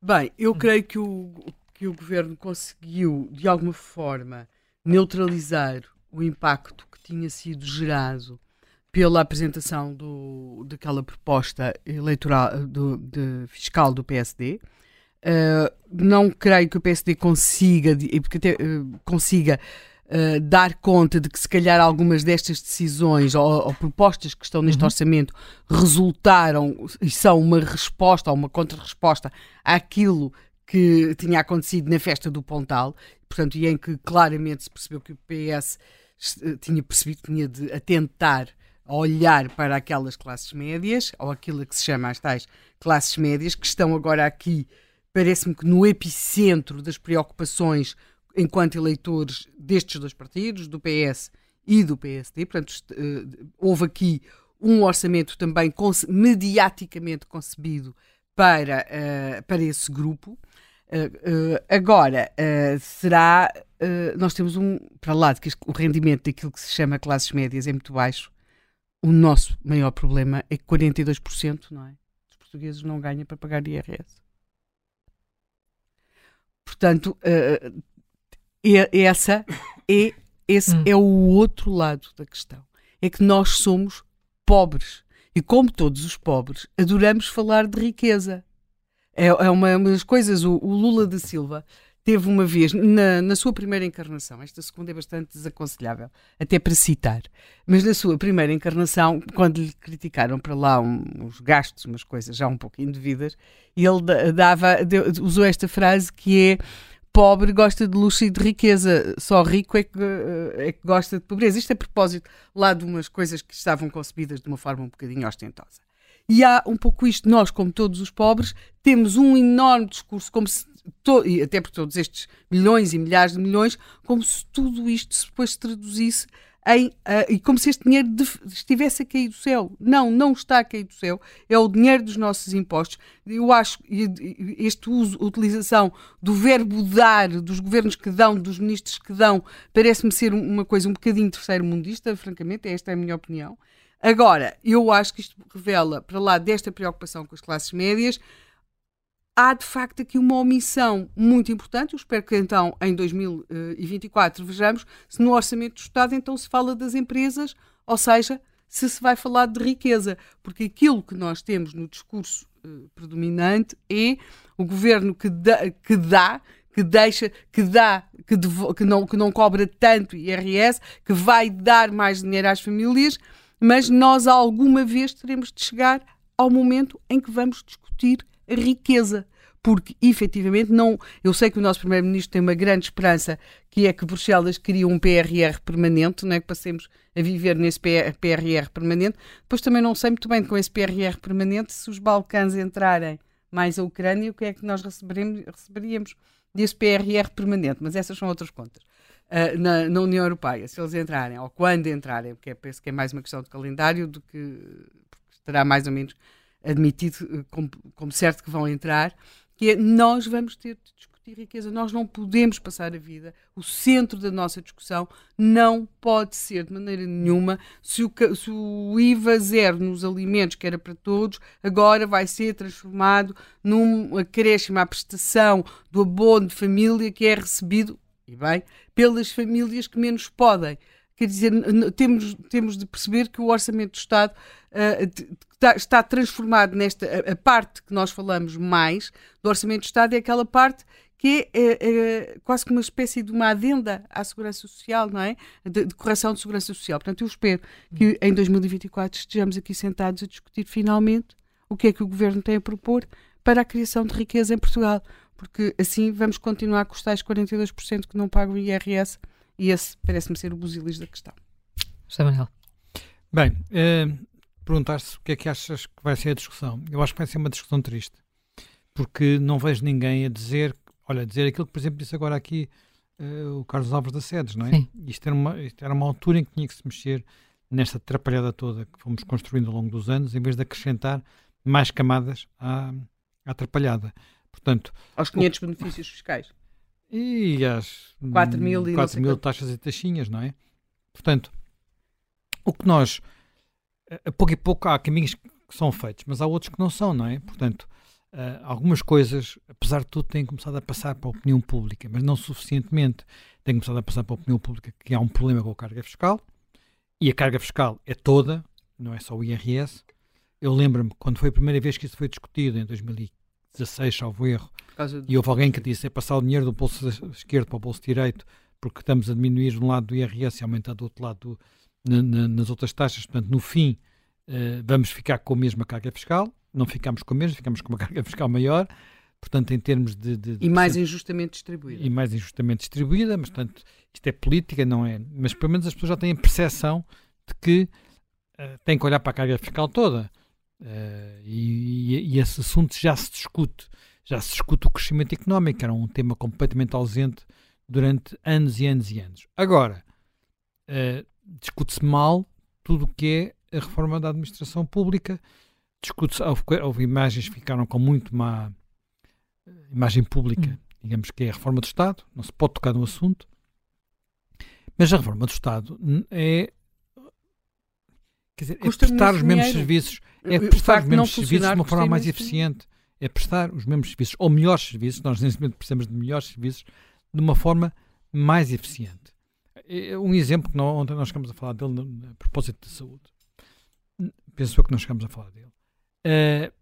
Bem, eu creio que o, que o governo conseguiu, de alguma forma, neutralizar o impacto que tinha sido gerado pela apresentação do, daquela proposta eleitoral do, de, fiscal do PSD. Uh, não creio que o PSD consiga, uh, consiga uh, dar conta de que se calhar algumas destas decisões ou, ou propostas que estão neste uhum. orçamento resultaram e são uma resposta ou uma contra-resposta àquilo que tinha acontecido na festa do Pontal, portanto, e em que claramente se percebeu que o PS tinha percebido que tinha de atentar a olhar para aquelas classes médias, ou aquilo que se chama as tais classes médias, que estão agora aqui, parece-me que no epicentro das preocupações enquanto eleitores destes dois partidos, do PS e do PSD. Portanto, eh, houve aqui um orçamento também mediaticamente concebido para, uh, para esse grupo. Uh, uh, agora, será. nós temos um. Para lá de que o rendimento daquilo que se chama classes médias é muito baixo, o nosso maior problema é que 42% não é? dos portugueses não ganham para pagar IRS. Portanto, essa é, esse hum. é o outro lado da questão. É que nós somos pobres. E como todos os pobres, adoramos falar de riqueza. É, é uma, uma das coisas, o, o, Lula da Silva teve uma vez, na, na sua primeira encarnação, esta segunda é bastante desaconselhável, até para citar, mas na sua primeira encarnação, quando lhe criticaram para lá um, uns gastos, umas coisas já um pouco indevidas, ele dava, usou esta frase que é pobre gosta de luxo e de riqueza, só rico é que, eh, é que gosta de pobreza. Isto é a propósito lá de umas coisas que estavam concebidas de uma forma um bocadinho ostentosa. E há um pouco isto, nós, como todos os pobres, temos um enorme discurso, como se, e até por todos estes milhões e milhares de milhões, como se tudo isto depois se traduzisse em, uh, e como se este dinheiro estivesse a cair do céu. Não, não está a cair do céu. É o dinheiro dos nossos impostos. Eu acho este uso, utilização do verbo dar, dos governos que dão, dos ministros que dão, parece-me ser uma coisa um bocadinho terceiro-mundista, francamente, esta é a minha opinião. Agora, eu acho que isto revela, para lá desta preocupação com as classes médias, há de facto aqui uma omissão muito importante. Eu espero que então em 2024 vejamos se no orçamento do Estado então se fala das empresas, ou seja, se se vai falar de riqueza, porque aquilo que nós temos no discurso uh, predominante é o governo que que dá que deixa, que dá, que, devo, que, não, que não cobra tanto IRS, que vai dar mais dinheiro às famílias, mas nós alguma vez teremos de chegar ao momento em que vamos discutir riqueza. Porque, efetivamente, não. Eu sei que o nosso Primeiro-Ministro tem uma grande esperança, que é que Bruxelas cria um PRR permanente, não é? que passemos a viver nesse PRR permanente. Depois também não sei muito bem com esse PRR permanente se os Balcãs entrarem mais a Ucrânia, o que é que nós receberíamos desse PRR permanente. Mas essas são outras contas. Uh, na, na, União Europeia, se eles entrarem, ou quando entrarem, porque é, penso que é mais uma questão de calendário do que estará mais ou menos admitido eh, como, como certo que vão entrar, que é nós vamos ter de discutir riqueza. Nós não podemos passar a vida. O centro da nossa discussão não pode ser de maneira nenhuma se o, se o IVA zero nos alimentos, que era para todos, agora vai ser transformado num acréscimo à prestação do abono de família que é recebido, e bem, pelas famílias que menos podem. Quer dizer, temos, temos de perceber que o Orçamento do Estado uh, está transformado nesta. A, a, parte que nós falamos mais do Orçamento do Estado é aquela parte que é, é, quase que uma espécie de uma adenda à segurança social, não é? De, de, correção de segurança social. Portanto, eu espero que em 2024 estejamos aqui sentados a discutir finalmente o que é que o governo tem a propor para a criação de riqueza em Portugal, porque assim vamos continuar com os tais 42% que não pagam o IRS e esse parece-me ser o busilis da questão.
José Manuel.
Bem, eh, perguntar-se o que é que achas que vai ser a discussão. Eu acho que vai ser uma discussão triste, porque não vejo ninguém a dizer, olha, dizer aquilo que, por exemplo, disse agora aqui uh, o Carlos Alves da Sedes, não é? Sim. Isto era, uma, isto era uma altura em que tinha que se mexer nesta atrapalhada toda que fomos construindo ao longo dos anos, em vez de acrescentar mais camadas à, à atrapalhada. Portanto,
aos 500 o, benefícios fiscais.
E às
4 mil,
4 mil taxas e taxinhas, não é? Portanto, o que nós, a pouco e pouco, há caminhos que são feitos, mas há outros que não são, não é? Portanto, uh, algumas coisas, apesar de tudo, têm começado a passar para a opinião pública, mas não suficientemente. Têm começado a passar para a opinião pública que há um problema com a carga fiscal, e a carga fiscal é toda, não é só o IRS. Eu lembro-me, quando foi a primeira vez que isso foi discutido, em 2016, salvo erro, e houve alguém que disse é passar o dinheiro do bolso esquerdo para o bolso direito, porque estamos a diminuir de um lado do IRS e aumentar do outro lado do, na, na, nas outras taxas, portanto, no fim, uh, vamos ficar com a mesma carga fiscal, não ficamos com a mesma, ficamos com uma carga fiscal maior, portanto, em termos de. de,
e mais injustamente distribuída.
E mais injustamente distribuída, mas, portanto, isto é política, não é? Mas pelo menos as pessoas já têm a percepção de que uh, têm que olhar para a carga fiscal toda. Uh, e, e, esse assunto já se discute. Já se discute o crescimento económico, que era um tema completamente ausente durante anos e anos e anos. Agora, uh, discute-se mal tudo o que é a reforma da administração pública. Discute-se, houve, houve, imagens que ficaram com muito má imagem pública, hum. digamos que é a reforma do Estado, não se pode tocar no assunto. Mas a reforma do Estado é quer dizer, é prestar os mesmos serviços, é prestar os mesmos serviços de uma forma mais eficiente, é prestar os mesmos serviços, ou melhores serviços, nós nesse momento precisamos de melhores serviços, de uma forma mais eficiente. Um exemplo que ontem nós chegamos a falar dele a propósito de saúde. Penso eu que nós chegamos a falar dele. Uh,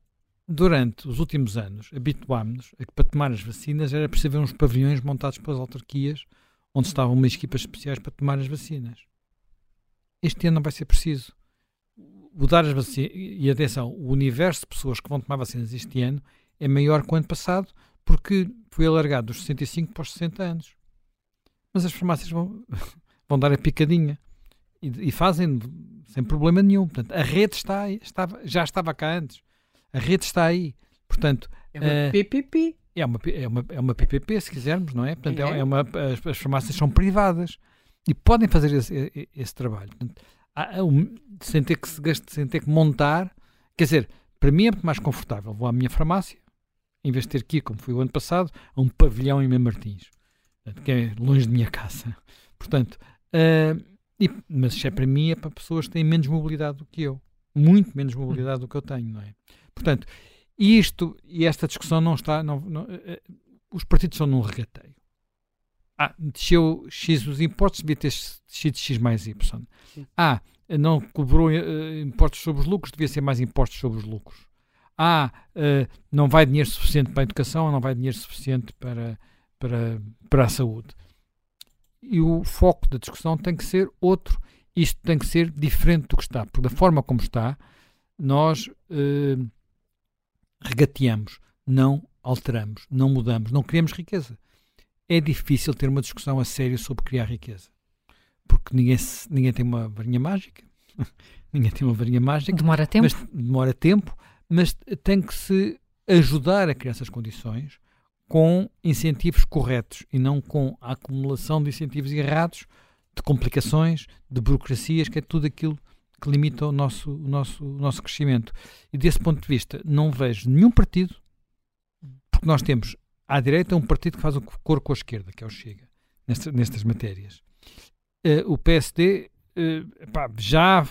durante os últimos anos, habituámos-nos a que para tomar as vacinas era preciso haver uns pavilhões montados pelas autarquias onde estavam umas equipas especiais para tomar as vacinas. Este ano não vai ser preciso. O dar as vacinas, e atenção, o universo de pessoas que vão tomar vacinas este ano é maior que o ano passado porque foi alargado dos 65 para os 60 anos mas as farmácias vão, vão dar a picadinha e, e, fazem sem problema nenhum. Portanto, a rede está estava, já estava cá antes. A rede está aí. Portanto,
é uma uh, PPP.
É uma, é, uma, é uma PPP, se quisermos, não é? Portanto, é. é uma, as, as, farmácias são privadas e podem fazer esse, esse trabalho. Portanto, há, um, sem, ter que se gaste, sem ter que montar. Quer dizer, para mim é muito mais confortável. Vou à minha farmácia, em vez de ter que ir, como foi o ano passado, a um pavilhão em Mem Martins que é longe de minha casa. Portanto, uh, e, mas isto é para mim, é para pessoas que têm menos mobilidade do que eu. Muito menos mobilidade do que eu tenho, não é? Portanto, isto e esta discussão não está. Não, não, uh, os partidos são num regateio. Ah, desceu X os impostos, devia ter descido X mais Y. Sim. Ah, não cobrou uh, impostos sobre os lucros, devia ser mais impostos sobre os lucros. Ah, não vai dinheiro suficiente para a educação, não vai dinheiro suficiente para, para, para a saúde. E o foco da discussão tem que ser outro. Isto tem que ser diferente do que está, porque da forma como está, nós eh, regateamos, não alteramos, não mudamos, não criamos riqueza. É difícil ter uma discussão a sério sobre criar riqueza, porque ninguém, ninguém tem uma varinha mágica, ninguém tem uma varinha mágica.
Demora tempo.
Mas, demora tempo, mas tem que se ajudar a criar essas condições com incentivos corretos e não com a acumulação de incentivos errados, de complicações, de burocracias, que é tudo aquilo que limita o nosso, o nosso, o nosso crescimento. E desse ponto de vista, não vejo nenhum partido, porque nós temos à direita um partido que faz o cor com a esquerda, que é o Chega, nestas, nestas matérias. Uh, o PSD uh, eh, pá, já,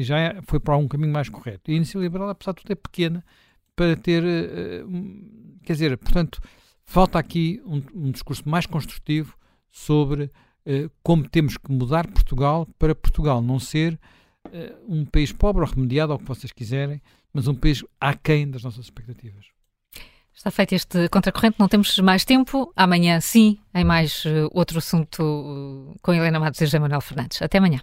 já foi para um caminho mais correto. E a Iniciativa Liberal, apesar de tudo, é pequena para ter. Uh, quer dizer, portanto, Falta aqui um, um discurso mais construtivo sobre uh, como temos que mudar Portugal para Portugal não ser uh, um país pobre ou remediado, ao que vocês quiserem, mas um país aquém das nossas expectativas.
Está feito este contracorrente, não temos mais tempo. Amanhã, sim, em mais uh, outro assunto uh, com Helena Matos e José Manuel Fernandes. Até amanhã.